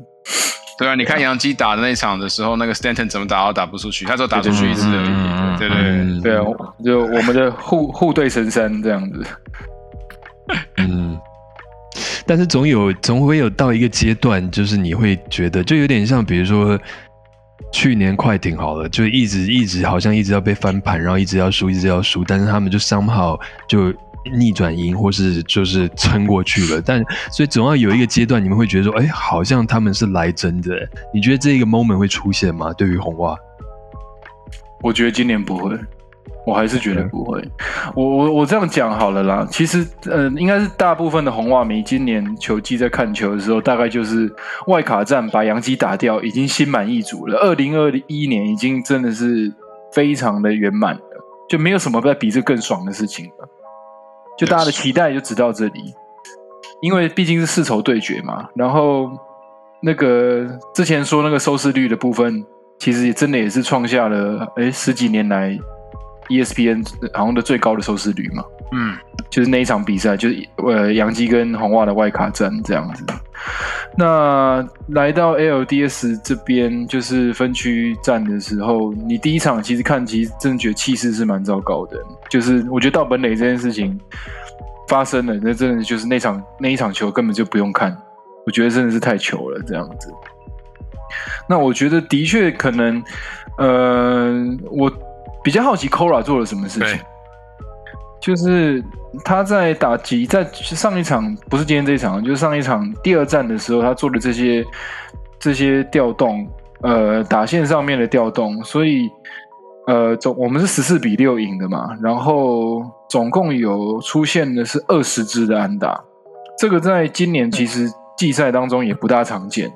Speaker 1: 对啊，你看杨基打的那场的时候，那个 Stanton 怎么打都打不出去，他只有打出去一次而已。对对对，
Speaker 2: 嗯
Speaker 4: 对啊，就我们的护护队神山这样子。
Speaker 2: 嗯，但是总有总会有到一个阶段，就是你会觉得，就有点像，比如说去年快艇好了，就一直一直好像一直要被翻盘，然后一直要输，一直要输，但是他们就 somehow 就逆转赢，或是就是撑过去了。但所以总要有一个阶段，你们会觉得说，哎，好像他们是来真的。你觉得这个 moment 会出现吗？对于红袜？
Speaker 4: 我觉得今年不会，我还是觉得不会。我我我这样讲好了啦。其实呃，应该是大部分的红袜迷今年球季在看球的时候，大概就是外卡战把洋基打掉，已经心满意足了。二零二一年已经真的是非常的圆满了，就没有什么再比这更爽的事情了。就大家的期待就只到这里，因为毕竟是世仇对决嘛。然后那个之前说那个收视率的部分，其实也真的也是创下了哎十几年来 E ESPN 好像的最高的收视率嘛。
Speaker 1: 嗯，
Speaker 4: 就是那一场比赛，就是呃杨基跟红袜的外卡战这样子。那来到 LDS 这边，就是分区战的时候，你第一场其实看，其实真的觉得气势是蛮糟糕的。就是我觉得到本垒这件事情发生了，那真的就是那场那一场球根本就不用看，我觉得真的是太糗了这样子。那我觉得的确可能，呃，我比较好奇 Kora 做了什么事情。就是他在打击，在上一场不是今天这一场，就是上一场第二战的时候，他做的这些这些调动，呃，打线上面的调动，所以呃，总我们是十四比六赢的嘛，然后总共有出现的是二十支的安打，这个在今年其实季赛当中也不大常见，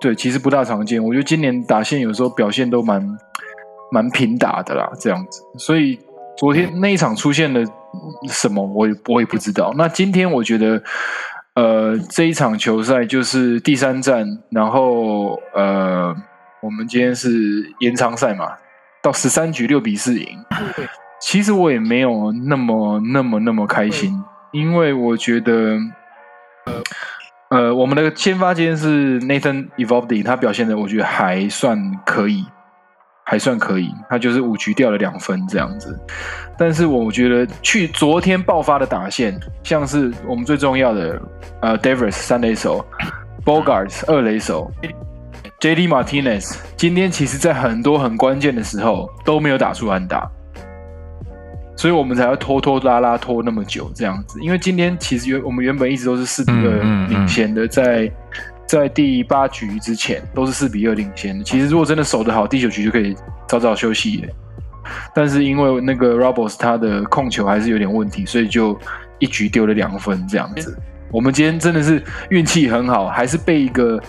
Speaker 4: 对，其实不大常见。我觉得今年打线有时候表现都蛮蛮平打的啦，这样子，所以。昨天那一场出现了什么，我也我也不知道。那今天我觉得，呃，这一场球赛就是第三站，然后呃，我们今天是延长赛嘛，到十三局六比四赢。其实我也没有那么那么那么开心，因为我觉得，呃，我们的先发今天是 Nathan Evolved，他表现的我觉得还算可以。还算可以，他就是五局掉了两分这样子，但是我觉得去昨天爆发的打线，像是我们最重要的呃，Davis 三垒手，Bogarts 二垒手，J.D. Martinez，今天其实在很多很关键的时候都没有打出安打，所以我们才要拖拖拉拉拖那么久这样子，因为今天其实原我们原本一直都是四比二领先的，在。在第八局之前都是四比二领先的。其实如果真的守得好，第九局就可以早早休息了。但是因为那个 Robles 他的控球还是有点问题，所以就一局丢了两分这样子。我们今天真的是运气很好，还是被一个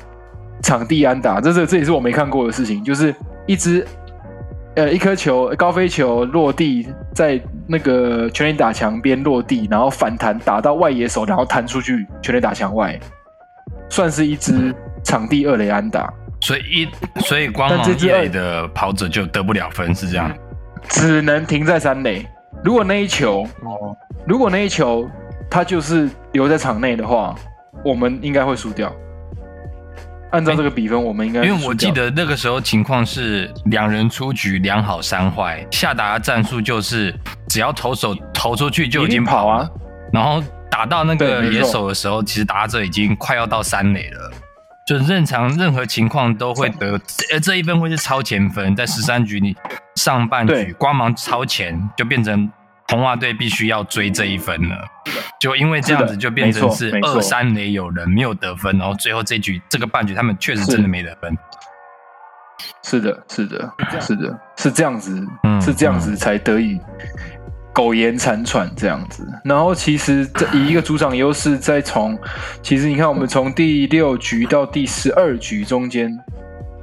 Speaker 4: 场地安打，这这这也是我没看过的事情，就是一支呃一颗球高飞球落地在那个全垒打墙边落地，然后反弹打到外野手，然后弹出去全垒打墙外。算是一支场地二雷安打，
Speaker 5: 所以一所以光芒一垒的跑者就得不了分，是这样，
Speaker 4: 只能停在三垒。如果那一球，哦，如果那一球他就是留在场内的话，我们应该会输掉。按照这个比分，我们应该
Speaker 5: 因为我记得那个时候情况是两人出局，两好三坏，下达的战术就是只要投手投出去就已经跑啊，然后。打到那个野手的时候，其实打者已经快要到三垒了，就正常任何情况都会得，呃，这一分会是超前分，在十三局里上半局光芒超前，就变成红袜队必须要追这一分了，就因为这样子就变成是二三垒有人没有得分，然后最后这局这个半局他们确实真的没得分，
Speaker 4: 是的，是的，是的，是这样子，是这样子才得以。苟延残喘这样子，然后其实这以一个主场优势，再从其实你看，我们从第六局到第十二局中间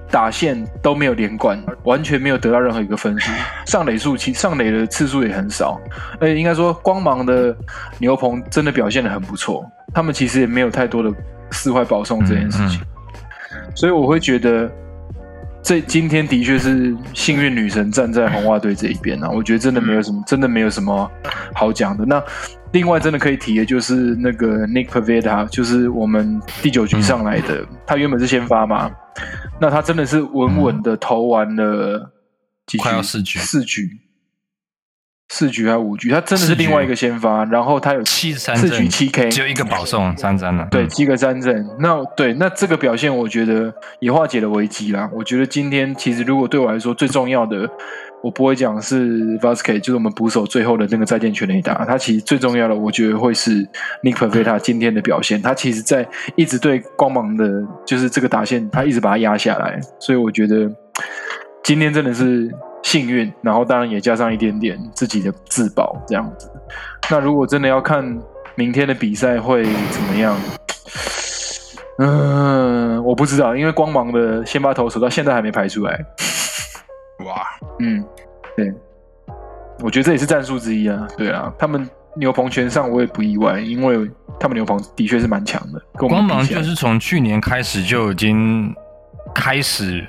Speaker 4: 打线都没有连贯，完全没有得到任何一个分数。上垒数其上垒的次数也很少，而且应该说光芒的牛棚真的表现的很不错，他们其实也没有太多的四坏保送这件事情，所以我会觉得。这今天的确是幸运女神站在红袜队这一边啊，我觉得真的没有什么，真的没有什么好讲的。那另外真的可以提的就是那个 Nick Pavetta，就是我们第九局上来的，他原本是先发嘛，那他真的是稳稳的投完了几
Speaker 5: 局，四局，
Speaker 4: 四局。四局还是五局？他真的是另外一个先发，然后他有
Speaker 5: 七三
Speaker 4: 四局七 K，
Speaker 5: 只有一个保送三三了。
Speaker 4: 对，七个三振。那对，那这个表现我觉得也化解了危机啦。我觉得今天其实如果对我来说最重要的，我不会讲是 Vasquez，就是我们捕手最后的那个再见全垒打。他其实最重要的，我觉得会是 Nick Pavetta 今天的表现。他其实在一直对光芒的，就是这个打线，他一直把它压下来。所以我觉得今天真的是。幸运，然后当然也加上一点点自己的自保这样子。那如果真的要看明天的比赛会怎么样？嗯，我不知道，因为光芒的先发投手到现在还没排出来。哇，嗯，对，我觉得这也是战术之一啊。对啊，他们牛棚全上我也不意外，因为他们牛棚的确是蛮强的。
Speaker 5: 光芒就是从去年开始就已经开始。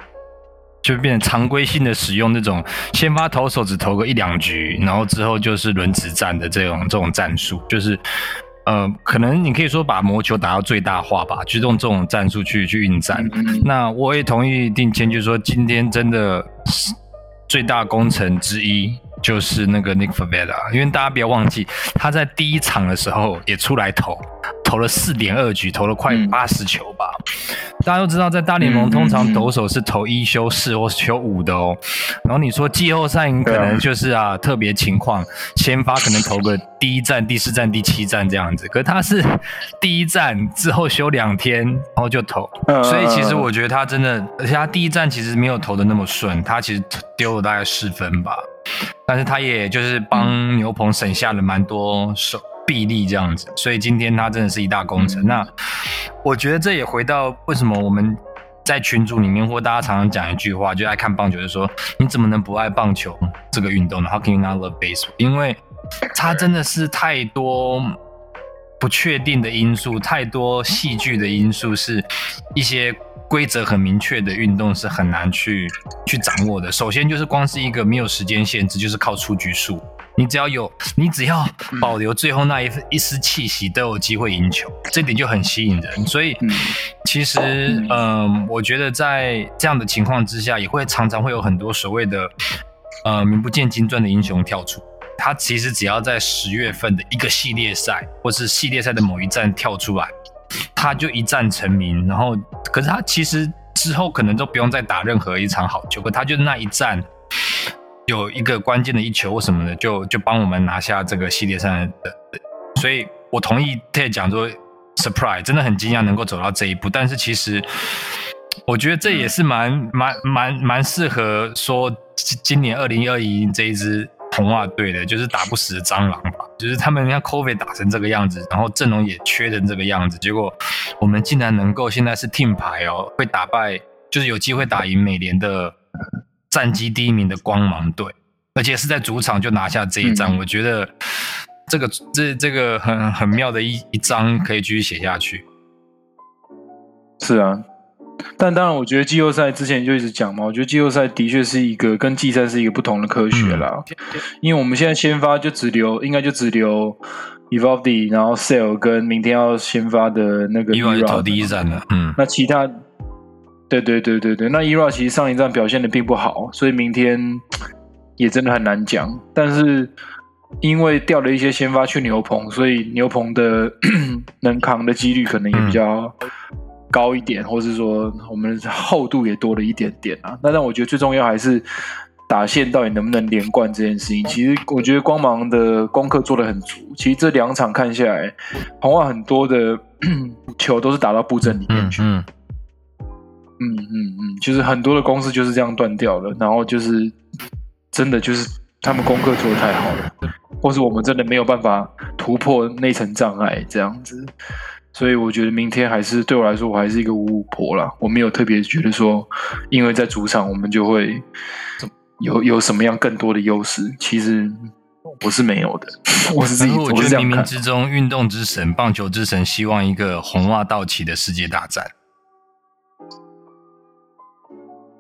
Speaker 5: 就变成常规性的使用那种先发投手只投个一两局，然后之后就是轮值战的这种这种战术，就是呃，可能你可以说把魔球打到最大化吧，就用这种战术去去应战。那我也同意定谦，就是说今天真的最大功臣之一就是那个 Nick Favela，因为大家不要忘记他在第一场的时候也出来投。投了四点二局，投了快八十球吧。大家都知道，在大联盟通常投手是投一休四或休五的哦。然后你说季后赛你可能就是啊特别情况，先发可能投个第一站、第四站、第七站这样子。可他是第一站之后休两天，然后就投。所以其实我觉得他真的，而且他第一站其实没有投的那么顺，他其实丢了大概四分吧。但是他也就是帮牛棚省下了蛮多手。臂力这样子，所以今天他真的是一大工程。那我觉得这也回到为什么我们在群组里面，或大家常常讲一句话，就爱看棒球，就说你怎么能不爱棒球这个运动呢？How can you not love baseball？因为它真的是太多不确定的因素，太多戏剧的因素，是一些规则很明确的运动是很难去去掌握的。首先就是光是一个没有时间限制，就是靠出局数。你只要有，你只要保留最后那一一丝气息，都有机会赢球，这点就很吸引人。所以，其实，嗯，我觉得在这样的情况之下，也会常常会有很多所谓的，呃，名不见经传的英雄跳出。他其实只要在十月份的一个系列赛，或是系列赛的某一站跳出来，他就一战成名。然后，可是他其实之后可能都不用再打任何一场好球，可他就那一战。有一个关键的一球什么的，就就帮我们拿下这个系列赛的，所以我同意 Ted 讲说，surprise 真的很惊讶能够走到这一步，但是其实我觉得这也是蛮蛮蛮蛮适合说今年二零二一这一支红袜队的，就是打不死的蟑螂吧，就是他们像 Covid 打成这个样子，然后阵容也缺成这个样子，结果我们竟然能够现在是 team 牌哦，会打败，就是有机会打赢美联的。战绩第一名的光芒队，而且是在主场就拿下这一仗，我觉得这个这这个很很妙的一一章可以继续写下去。
Speaker 4: 是啊，但当然，我觉得季后赛之前就一直讲嘛，我觉得季后赛的确是一个跟季赛是一个不同的科学啦。因为我们现在先发就只留，应该就只留 Evolved，然后 Sale 跟明天要先发的那个
Speaker 5: Eva 投第一站了，嗯，
Speaker 4: 那其他。对对对对对，那 ERA 其实上一站表现的并不好，所以明天 也真的很难讲。但是因为掉了一些先发去牛棚，所以牛棚的 能扛的几率可能也比较高一点，或是说我们厚度也多了一点点啊。那但我觉得最重要还是打线到底能不能连贯这件事情。其实我觉得光芒的功课做的很足。其实这两场看下来，红袜很多的 球都是打到布阵里面去。嗯嗯嗯嗯嗯，就是很多的公司就是这样断掉了，然后就是真的就是他们功课做的太好了，或是我们真的没有办法突破那层障碍这样子，所以我觉得明天还是对我来说，我还是一个五五婆啦，我没有特别觉得说，因为在主场我们就会有有什么样更多的优势，其实我是没有的，我是自己，
Speaker 5: 我觉得冥冥之中，运动之神、棒球之神希望一个红袜道奇的世界大战。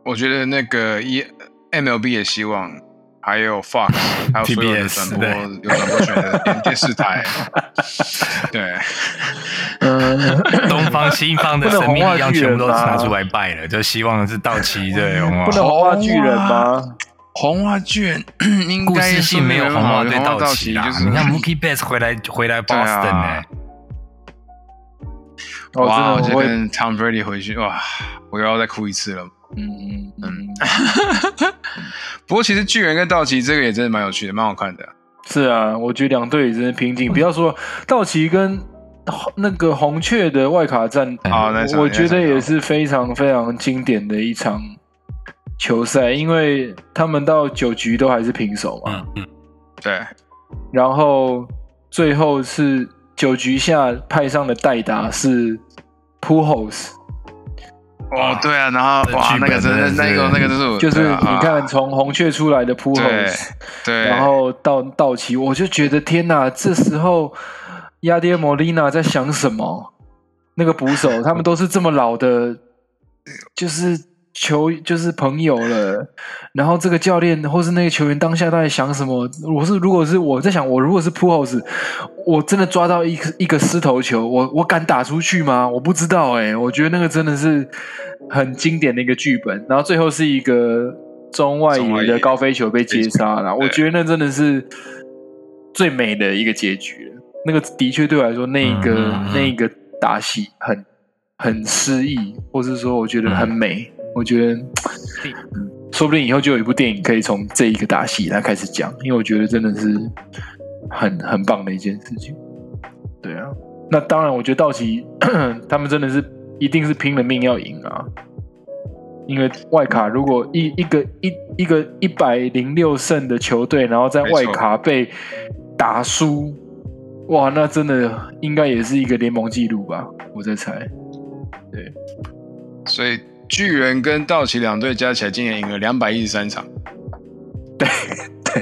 Speaker 1: 我觉得那个 E MLB 也希望，还有 Fox，还有所有的转播有转播权的电视台，对，
Speaker 5: 嗯，东方西方的神秘力量全部都拿出来拜了，就希望是到期对红
Speaker 4: 不能红花巨人吗？
Speaker 1: 红花巨人 应该
Speaker 5: 是没有红花对道奇啊！你看 Mookie Betts 回来回来 Boston 呢，
Speaker 1: 哇！我就跟 Tom Brady 回去，哇！我又要再哭一次了。嗯嗯嗯，不过其实巨人跟道奇这个也真的蛮有趣的，蛮好看的。
Speaker 4: 是啊，我觉得两队也真的拼劲。不要说道奇跟那个红雀的外卡战
Speaker 1: 啊，
Speaker 4: 我觉得也是非常非常经典的一场球赛，因为他们到九局都还是平手嘛。
Speaker 1: 嗯嗯，对。
Speaker 4: 然后最后是九局下派上的代打是 Pujols。
Speaker 1: 哦，对啊，然后哇，那个真的，那个那个就是
Speaker 4: 就是你看从红雀出来的扑后，
Speaker 1: 对，
Speaker 4: 然后到道奇，我就觉得天哪，这时候亚迪莫莉娜在想什么？那个捕手他们都是这么老的，就是。球就是朋友了，然后这个教练或是那个球员当下他在想什么？我是如果是我在想，我如果是 p u s 我真的抓到一个一个狮头球，我我敢打出去吗？我不知道哎，我觉得那个真的是很经典的一个剧本。然后最后是一个中外野的高飞球被接杀了，我觉得那真的是最美的一个结局了。那个的确对我来说，那一个那一个打戏很很诗意，或是说我觉得很美。我觉得，说不定以后就有一部电影可以从这一个打戏来开始讲，因为我觉得真的是很很棒的一件事情。对啊，那当然，我觉得道奇 他们真的是一定是拼了命要赢啊，因为外卡如果一一个一一个一百零六胜的球队，然后在外卡被打输，哇，那真的应该也是一个联盟记录吧？我在猜。对，
Speaker 1: 所以。巨人跟道奇两队加起来，今年赢了两百一十三场。
Speaker 4: 对对。对，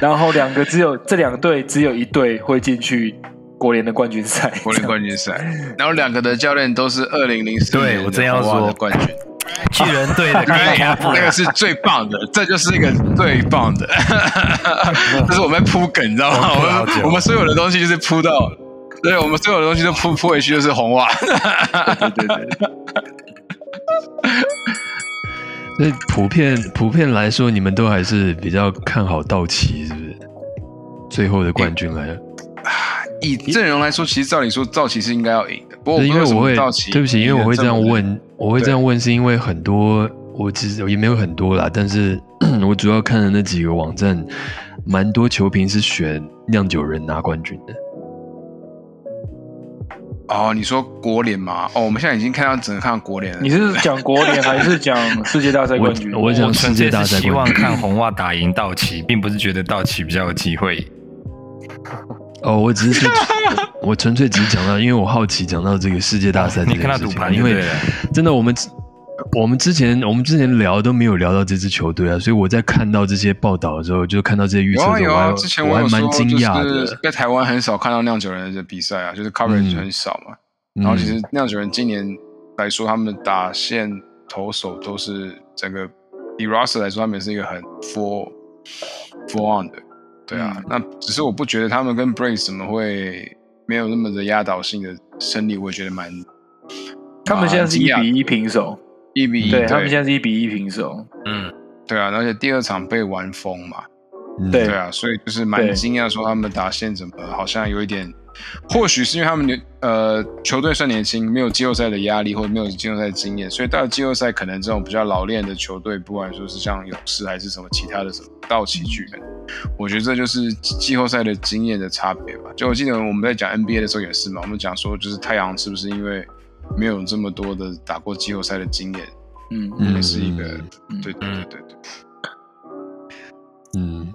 Speaker 4: 然后两个只有这两队只有一队会进去国联的冠军赛，
Speaker 1: 国联冠军赛，然后两个的教练都是二零零四年
Speaker 5: 对我正要说。
Speaker 1: 的冠军，
Speaker 5: 巨人队的 Gary
Speaker 1: 那个是最棒的，这就是一个最棒的，这是我们在铺梗，你知道吗？我们我们所有的东西就是铺到，对，我们所有的东西都铺铺回去就是红袜，
Speaker 4: 对对对，
Speaker 2: 所以普遍普遍来说，你们都还是比较看好道奇，是不是？最后的冠军来了。
Speaker 1: 以阵容来说，其实照理说道奇是应该要赢的，不过
Speaker 2: 因为我会对不起，因为我会这样问，我会这样问，是因为很多我其实也没有很多啦，但是 我主要看的那几个网站，蛮多球评是选酿酒人拿冠军的。
Speaker 1: 哦，你说国联吗？哦，我们现在已经看到整个看到国联了。
Speaker 4: 你是讲国联还是讲世界大赛冠军？
Speaker 2: 我我讲世界大赛冠军。
Speaker 5: 希望看红袜打赢道奇，并不是觉得道奇比较有机会。
Speaker 2: 哦，我只是我纯粹只是讲到，因为我好奇讲到这个世界大赛这
Speaker 5: 你
Speaker 2: 件事情，
Speaker 5: 看他赌盘
Speaker 2: 因为真的我们我们之前我们之前聊都没有聊到这支球队啊，所以我在看到这些报道的时候，就看到这些预测的时候，我
Speaker 1: 啊有啊，
Speaker 2: 还
Speaker 1: 之前
Speaker 2: 我还
Speaker 1: 有
Speaker 2: 蛮惊讶的。
Speaker 1: 在台湾很少看到酿酒人的比赛啊，就是 coverage
Speaker 2: 嗯
Speaker 1: 很少嘛。然后其实
Speaker 2: 嗯
Speaker 1: 酿酒人今年来说，他们的打线投手都是整个以 roster 来说，他们也是一个很 full full on 的，对啊。
Speaker 4: 嗯
Speaker 1: 那只是我不觉得他们跟 Brace 怎么会没有那么的压倒性的胜利，我也觉得蛮
Speaker 4: 他们现在是一比一平手，
Speaker 1: 一比一，
Speaker 4: 对他们现在是一比一平手。
Speaker 5: 嗯，
Speaker 1: 对啊，而且第二场被玩疯嘛，
Speaker 2: 嗯。
Speaker 4: 对。
Speaker 1: 对啊，所以就是蛮惊讶，说他们打线怎么好像有一点，或许是因为他们年呃球队算年轻，没有季后赛的压力，或者没有季后赛经验，所以到了季后赛，可能这种比较老练的球队，不管说是像勇士还是什么其他的什么道奇巨人，我觉得这就是季后赛的经验的差别吧。就我记得我们在讲 NBA 的时候也是嘛，我们讲说就是太阳是不是因为没有这么多的打过季后赛的经验，
Speaker 4: 嗯
Speaker 2: 嗯
Speaker 1: 也是一个
Speaker 4: 嗯
Speaker 1: 对对对对对。
Speaker 2: 嗯，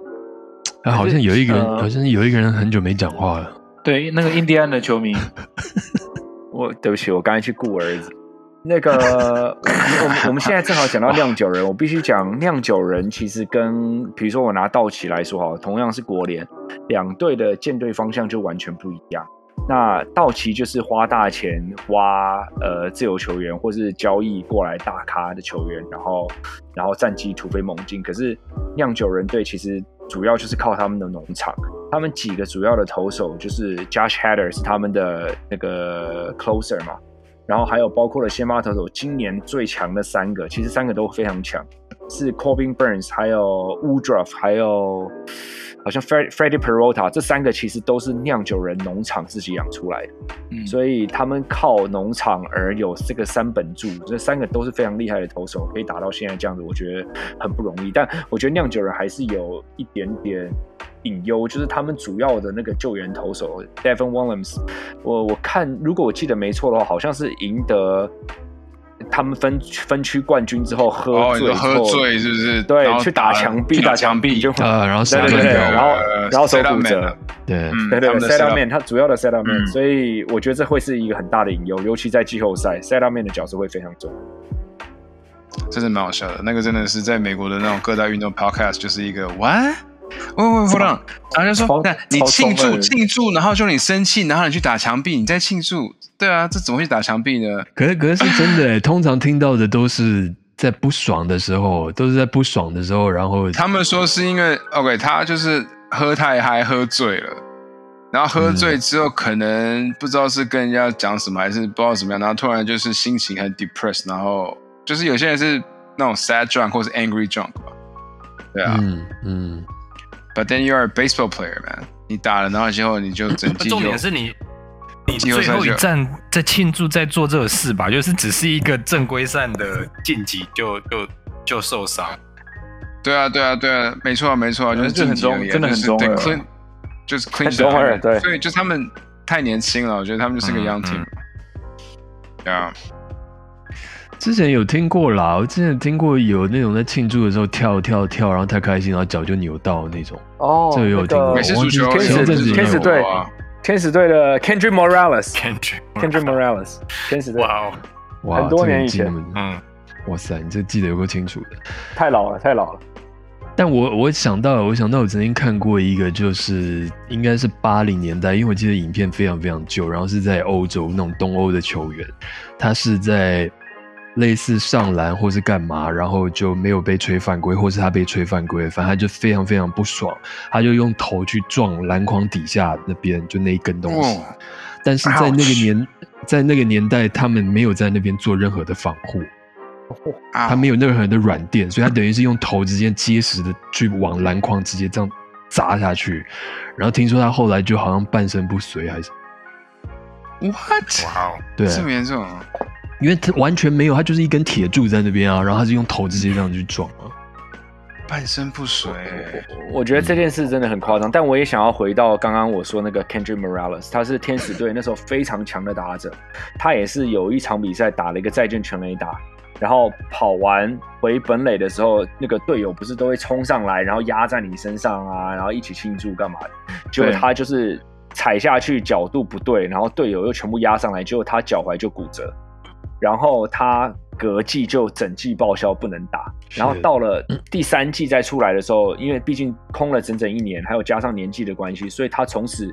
Speaker 2: 啊，好像有一个人，
Speaker 4: 呃
Speaker 2: 好像有一个人很久没讲话了。
Speaker 4: 对，那个印第安的球迷，
Speaker 3: 我对不起，我刚才去顾儿子。那个，我们我们现在正好讲到酿酒人，我必须讲酿酒人其实跟比如说我拿道奇来说哈，同样是国联，两队的舰队方向就完全不一样。那道奇就是花大钱挖呃自由球员，或是交易过来大咖的球员，然后然后战绩突飞猛进。可是酿酒人队其实主要就是靠他们的农场，他们几个主要的投手就是 Josh Hader 是他们的那个 closer 嘛，然后还有包括了先发投手，今年最强的三个，其实三个都非常强，是 Corbin Burns，还有 Woodruff，还有好像 Fred Freddie Peralta，这三个其实都是酿酒人农场自己养出来的，
Speaker 4: 嗯
Speaker 3: 所以他们靠农场而有这个三本柱，这三个都是非常厉害的投手，可以打到现在这样子，我觉得很不容易。但我觉得酿酒人还是有一点点隐忧，就是他们主要的那个救援投手 Devin Williams，我我看如果我记得没错的话，好像是赢得他们分分区冠军之后喝醉
Speaker 1: 喝醉是不是？
Speaker 3: 对
Speaker 1: 然，后
Speaker 3: 去打墙壁，
Speaker 4: 去打墙壁
Speaker 3: 就
Speaker 2: 呃，然后
Speaker 3: 对对对对，
Speaker 2: 杀断掉
Speaker 3: 然后
Speaker 1: 呃
Speaker 3: 然后手
Speaker 1: set up
Speaker 3: 骨折
Speaker 1: 了，
Speaker 2: 对，
Speaker 1: 嗯，
Speaker 3: 对对对
Speaker 1: 他们的
Speaker 3: ，set up man，他主要的 set up man，、
Speaker 1: 嗯
Speaker 3: 所以我觉得这会是一个很大的隐忧，尤其在季后赛，set up man 的角色会非常重要。
Speaker 1: 真的蛮好笑的。那个真的是在美国的那种各大运动 podcast，就是一个 what。喂喂，hold on，然后就说
Speaker 4: 超，
Speaker 1: 那你庆祝庆祝，然后就你生气，然后你去打墙壁，你再庆祝，对啊，这怎么会打墙壁呢？
Speaker 2: 可是可是是真的欸，通常听到的都是在不爽的时候，都是在不爽的时候，然后
Speaker 1: 他们说是因为 OK，他就是喝太嗨，喝醉了，然后喝醉之后可能不知道是跟人家讲什么，还是不知道怎么样，然后突然就是心情很 depressed，然后就是有些人是那种 sad drunk 或是 angry drunk 吧，对啊。
Speaker 2: 嗯嗯，
Speaker 1: But then you are a baseball player, man。你打了，然后之后你就整季就
Speaker 5: 重点是你，你最后一站在庆祝，在做这个事吧，就是只是一个正规赛的晋级就就就受伤。
Speaker 1: 对啊，对啊，对啊，没错啊，没错啊，就是
Speaker 4: 这很
Speaker 1: 晋级而已啊
Speaker 4: 中真的很
Speaker 1: 就是对
Speaker 4: 中二
Speaker 1: clean，就是 clean
Speaker 3: 很中二对
Speaker 1: 所以就他们太年轻了，我觉得他们就是个
Speaker 5: 嗯
Speaker 1: young team
Speaker 5: 嗯。
Speaker 1: 对啊，
Speaker 2: 之前有听过啦，我之前听过有那种在庆祝的时候跳跳跳，然后太开心，然后脚就扭到那种。
Speaker 3: 哦
Speaker 2: 这个有听过。
Speaker 1: 美式足球
Speaker 3: 天使队
Speaker 1: 有啊，
Speaker 3: 天使队的 Kendrick Morales，Kendrick Kendrick，Morales，天使队。
Speaker 5: 哇哦，
Speaker 2: 哇，
Speaker 3: 很多年以前。
Speaker 5: 嗯，
Speaker 2: 哇塞，你这记得有够清楚的。
Speaker 3: 太老了，太老了。
Speaker 2: 但我我想到了，我想到我曾经看过一个，就是应该是八零年代，因为我记得影片非常非常旧，然后是在欧洲那种东欧的球员，他是在类似上篮或是干嘛，然后就没有被吹犯规，或是他被吹犯规，反正他就非常非常不爽，他就用头去撞篮筐底下那边就那一根东西，
Speaker 1: 哦
Speaker 2: 但是在那个年在那个年代，他们没有在那边做任何的防护。
Speaker 1: 啊
Speaker 2: 他没有任何的软垫，所以他等于是用头直接结实的去往篮筐直接这样砸下去。然后听说他后来就好像半身不遂，还是
Speaker 1: what？
Speaker 5: 哇哦，
Speaker 2: 对，
Speaker 1: 这么严重啊？
Speaker 2: 因为他完全没有，他就是一根铁柱在那边啊，然后他是用头直接这样去撞啊。
Speaker 1: 半身不遂，
Speaker 3: 我觉得这件事真的很夸张，但我也想要回到刚刚我说那个 Kendrick Morales，他是天使队那时候非常强的打者，他也是有一场比赛打了一个再见全垒打，然后跑完回本垒的时候，那个队友不是都会冲上来，然后压在你身上啊，然后一起庆祝干嘛的？结果他就是踩下去角度不对，然后队友又全部压上来，结果他脚踝就骨折，然后他隔季就整季报销不能打，然后到了第三季再出来的时候，因为毕竟空了整整一年，还有加上年纪的关系，所以他从此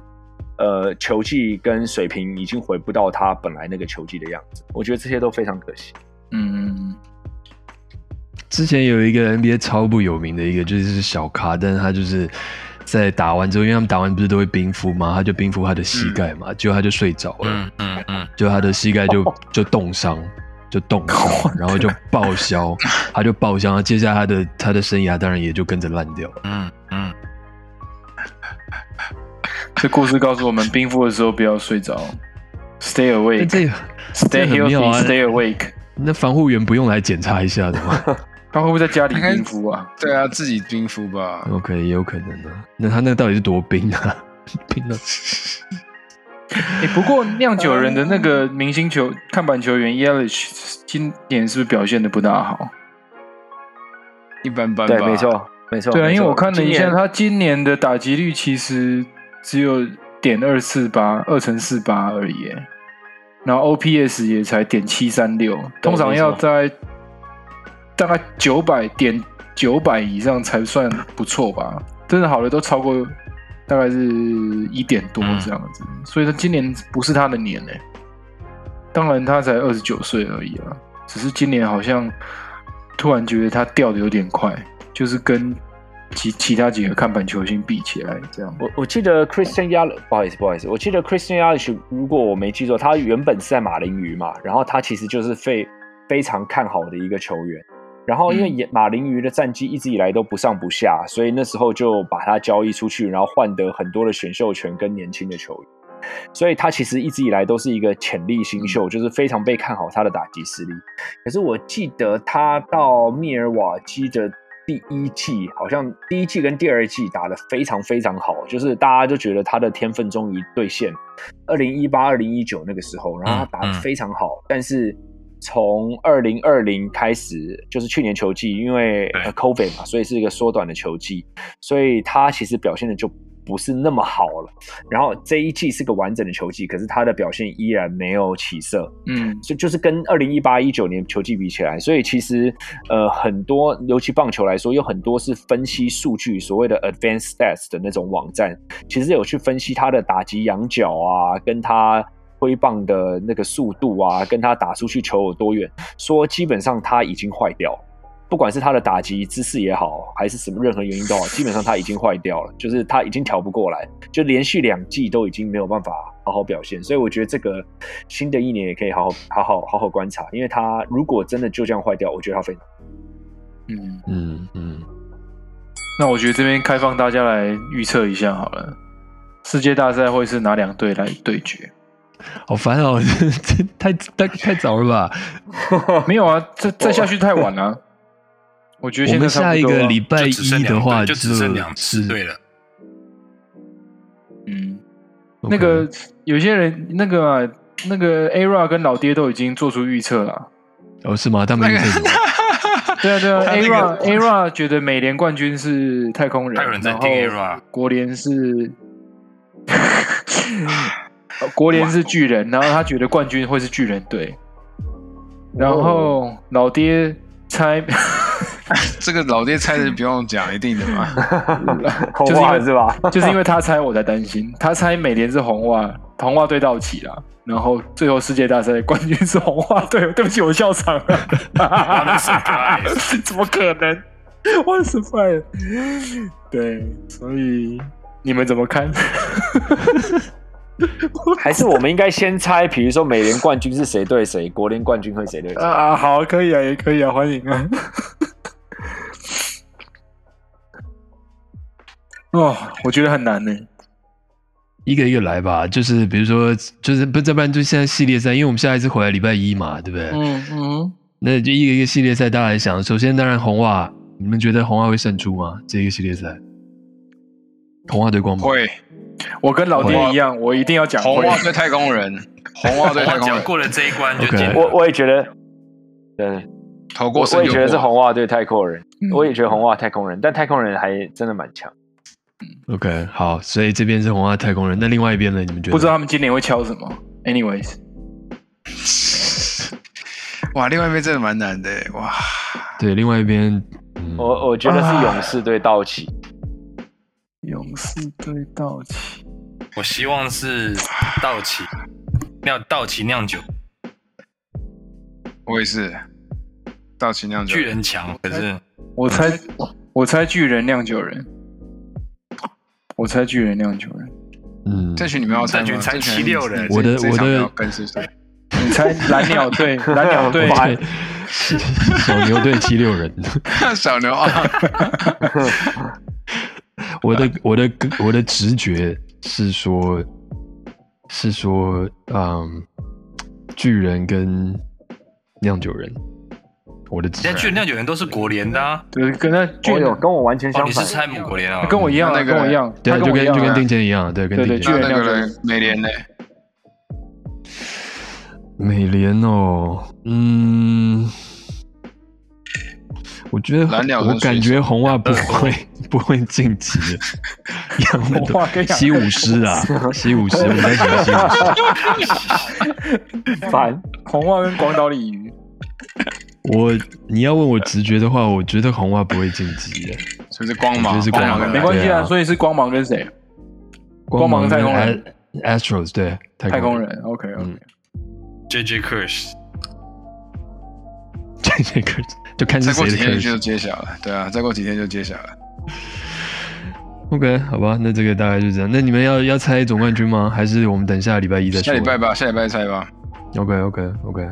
Speaker 3: 呃球技跟水平已经回不到他本来那个球技的样子。我觉得这些都非常可惜。
Speaker 4: 嗯，
Speaker 2: 之前有一个 NBA 超不有名的一个，就是小卡，但是他就是在打完之后，因为他们打完不是都会冰敷嘛，他就冰敷他的膝盖嘛，结果他就睡着了，
Speaker 5: 嗯嗯嗯，
Speaker 2: 就他的膝盖就就冻伤，就冻伤，然后就报销，他就报销，接下来他的他的生涯当然也就跟着烂掉了。
Speaker 5: 嗯嗯，
Speaker 4: 这故事告诉我们，冰敷的时候不要睡着，stay awake，stay healthy，stay awake。
Speaker 2: 那防护员不用来检查一下的吗
Speaker 4: 他会不会在家里冰敷啊？
Speaker 1: 对啊，自己冰敷吧。
Speaker 2: ？OK，也有可能啊。那他那到底是多冰啊？冰到
Speaker 4: 哎、不过酿酒人的那个明星球看板球员 Yelich 今年是不是表现的不大好？
Speaker 1: 一般般吧。
Speaker 3: 对，没。错，没错。
Speaker 4: 对啊，因为我看了一下，
Speaker 3: 今
Speaker 4: 他今年的打击率其实只有点二四八，二乘四八而已耶，然后 OPS 也才点七三六，通常要在大概九百点九百以上才算不错吧，真的好的都超过大概是一点多这样子，所以他今年不是他的年呢。当然他才二十九岁而已啊，只是今年好像突然觉得他掉的有点快，就是跟其其他几个看板球星比起来，这样。
Speaker 3: 我我记得 Christian y a l 不好意思不好意思，我记得 Christian y a l i 如果我没记错，他原本是在马林鱼嘛，然后他其实就是非非常看好的一个球员。然后因为也马林鱼的战绩一直以来都不上不下，所以那时候就把他交易出去，然后换得很多的选秀权跟年轻的球员。所以他其实一直以来都是一个潜力新秀，就是非常被看好他的打击实力。可是我记得他到密尔瓦基的第一季，好像第一季跟第二季打得非常非常好，就是大家就觉得他的天分终于兑现。二零一八、二零一九那个时候，然后他打得非常好，但是从二零二零开始，就是去年球季，因为呃 COVID 嘛，所以是一个缩短的球季，所以他其实表现的就不是那么好了。然后这一季是个完整的球季，可是他的表现依然没有起色。
Speaker 4: 嗯，
Speaker 3: 所以就是跟二零一八一九年球季比起来，所以其实呃很多，尤其棒球来说，有很多是分析数据，所谓的 advanced stats 的那种网站，其实有去分析他的打击仰角啊，跟他挥棒的那个速度啊，跟他打出去球有多远，说基本上他已经坏掉了。不管是他的打击姿势也好，还是什么任何原因都好，基本上他已经坏掉了，就是他已经调不过来，就连续两季都已经没有办法好好表现，所以我觉得这个新的一年也可以好好好好好好观察，因为他如果真的就这样坏掉，我觉得他非常
Speaker 4: 嗯，
Speaker 2: 嗯嗯，
Speaker 4: 那我觉得这边开放大家来预测一下好了，世界大赛会是哪两队来对决？
Speaker 2: 好烦哦，这 太太太早了吧？
Speaker 4: 没有啊，再再下去太晚了、我觉得
Speaker 2: 我们
Speaker 4: 现在差
Speaker 2: 下一
Speaker 4: 不多啊
Speaker 2: 个礼拜一的话
Speaker 5: 就只剩两次，对了。
Speaker 4: 嗯，那个有些人那个啊那个 ARA 跟老爹都已经做出预测了。
Speaker 2: 哦是吗？他们预测？
Speaker 4: 对啊对啊，ARA ARA 觉得美联冠军是太空人，
Speaker 5: 还有人在听
Speaker 4: 然后
Speaker 5: ERA
Speaker 4: 国联是国联是巨人，然后他觉得冠军会是巨人队，然后老爹猜
Speaker 1: 这个老爹猜的不用讲，一定的嘛。
Speaker 3: 红
Speaker 4: 就是因为
Speaker 3: 袜是吧？
Speaker 4: 就是因为他猜我才担心，他猜美联是红袜，红袜队到齐了，然后最后世界大赛冠军是红袜队，对不起，我笑场了，怎么可能？我失败了，对，所以你们怎么看？
Speaker 3: 还是我们应该先猜，比如说美联冠军是谁对谁，国联冠军会谁对谁？
Speaker 4: 啊，好，可以啊，也可以啊，欢迎啊。哦，我觉得很难呢。
Speaker 2: 一个一个来吧，就是比如说，就是不，要不然就现在系列赛，因为我们下一次回来礼拜一嘛，对不对？
Speaker 4: 嗯嗯，
Speaker 2: 那就一个一个系列赛，大家来想。首先，当然红袜，你们觉得红袜会胜出吗？这一个系列赛，红袜对光芒，
Speaker 1: 会，
Speaker 4: 我跟老爹一样，我一定要讲会。
Speaker 1: 红袜对太空人，红袜对太空人，
Speaker 5: 过了这一关就进
Speaker 3: 我我也觉得，对，
Speaker 1: 投过
Speaker 3: 我我也觉得是。红袜对太空人，
Speaker 4: 嗯
Speaker 3: 我也觉得红袜太空人，但太空人还真的蛮强。
Speaker 2: OK，好，所以这边是红袜太空人，那另外一边呢？你们觉得？
Speaker 4: 不知道他们今年会敲什么。Anyways，
Speaker 1: 哇，另外一边真的蛮难的耶，哇，
Speaker 2: 对，另外一边，嗯，
Speaker 3: 我我觉得是勇士对道奇，
Speaker 4: 勇士对道奇，
Speaker 5: 我希望是道奇，酿道奇酿酒，
Speaker 1: 我也是。道奇酿酒
Speaker 5: 巨人强，可是
Speaker 4: 我猜我猜巨人酿酒人，我猜巨人酿酒人，
Speaker 2: 嗯，
Speaker 1: 这群你们要猜吗？
Speaker 5: 这群猜七六人
Speaker 2: 我的我的
Speaker 1: 要跟是谁？
Speaker 4: 你猜蓝鸟队？蓝鸟队
Speaker 2: 对，小牛队七六人，
Speaker 1: 小牛啊，
Speaker 2: 我的我的我的直觉是说，是说，嗯，巨人跟酿酒人，我的直觉
Speaker 5: 现在巨人酿酒人都是国联的啊。
Speaker 4: 对，跟那巨
Speaker 3: 哦，跟我完全
Speaker 5: 哦，
Speaker 3: 相反。
Speaker 5: 你是猜母国联啊？
Speaker 4: 跟我一样啊，
Speaker 1: 那个
Speaker 4: 跟我一样，
Speaker 2: 对，
Speaker 4: 他
Speaker 2: 就跟就跟
Speaker 4: 跟我一样啊
Speaker 2: 定谦一样，对，跟
Speaker 4: 对对
Speaker 2: 定谦
Speaker 1: 那那个
Speaker 4: 巨人酿酒
Speaker 1: 人美联呢？
Speaker 2: 美联哦，嗯，我觉得
Speaker 1: 蓝鸟
Speaker 2: 我感觉红袜不会不会晋级的，
Speaker 4: 红袜跟
Speaker 2: 西武师啊，西武师，我在想西武师。
Speaker 3: 烦，
Speaker 4: 红袜跟广岛鲤鱼，
Speaker 2: 我你要问我直觉的话，我觉得红袜不会晋级的，
Speaker 1: 所以是光芒？
Speaker 4: 没关系啊，所以是光芒跟谁？光芒
Speaker 2: 芒
Speaker 4: 太空人
Speaker 2: Astros 对
Speaker 4: 太空人，OK OK，
Speaker 2: 嗯
Speaker 5: J J Kush，
Speaker 2: 这这个就看是
Speaker 1: 再过几天就。揭晓了。对啊，再过几天就揭晓了。
Speaker 2: OK，好吧，那这个大概就这样。那你们要要猜总冠军吗？还是我们等下礼拜一再说？
Speaker 1: 下礼拜吧，下礼拜猜吧。
Speaker 2: OK OK OK，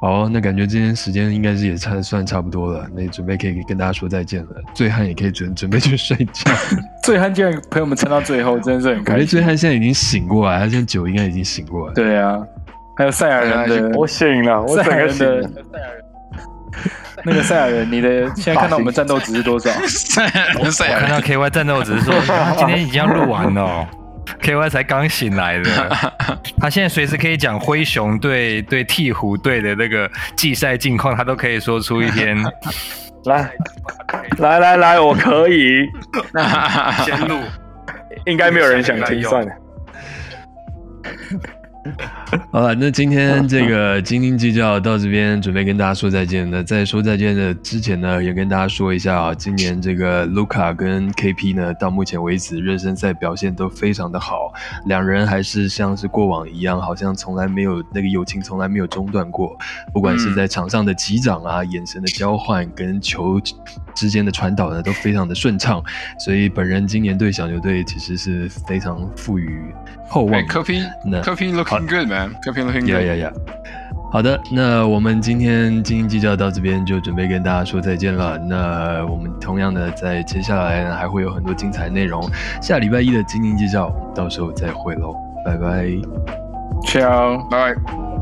Speaker 2: 好，那感觉今天时间应该是也差算差不多了，那准备可以跟大家说再见了。醉汉也可以准准备去睡觉。
Speaker 4: 醉汉竟然陪我们撑到最后，真的是很开心。
Speaker 2: 醉汉现在已经醒过来，他现在酒应该已经醒过来。
Speaker 4: 对啊，还有赛亚人的，
Speaker 3: 我醒了，我
Speaker 4: 赛亚
Speaker 3: 整个醒
Speaker 4: 人的
Speaker 3: 了。
Speaker 4: 那个赛亚人，你的现在看到我们战斗值是多少？
Speaker 5: 我看到 K Y 战斗值是说今天已经要录完了哦，K Y 才刚醒来的，他现在随时可以讲灰熊队对鹈鹕队的那个季赛近况，他都可以说出一篇。
Speaker 3: 来，来来来，我可以，
Speaker 5: 先录，
Speaker 3: 应该没有人想听，算了。
Speaker 2: 好了，那今天这个斤斤计较到这边，准备跟大家说再见。那在说再见的之前呢，也跟大家说一下啊，今年这个卢卡跟 KP 呢，到目前为止热身赛表现都非常的好，两人还是像是过往一样，好像从来没有那个友情从来没有中断过，不管是在场上的击掌啊、眼神的交换跟球之间的传导呢，都非常的顺畅。所以本人今年对小牛队其实是非常赋予厚望
Speaker 1: 哎，
Speaker 2: 的。
Speaker 1: 科皮
Speaker 2: 那，
Speaker 1: 科皮 looking good man，
Speaker 2: 呀。呀呀！好的，那我们今天斤斤计较到这边就准备跟大家说再见了。那我们同样的在接下来呢还会有很多精彩内容，下礼拜一的斤斤计较，到时候再会喽，拜拜。
Speaker 4: Ciao。
Speaker 1: 拜拜。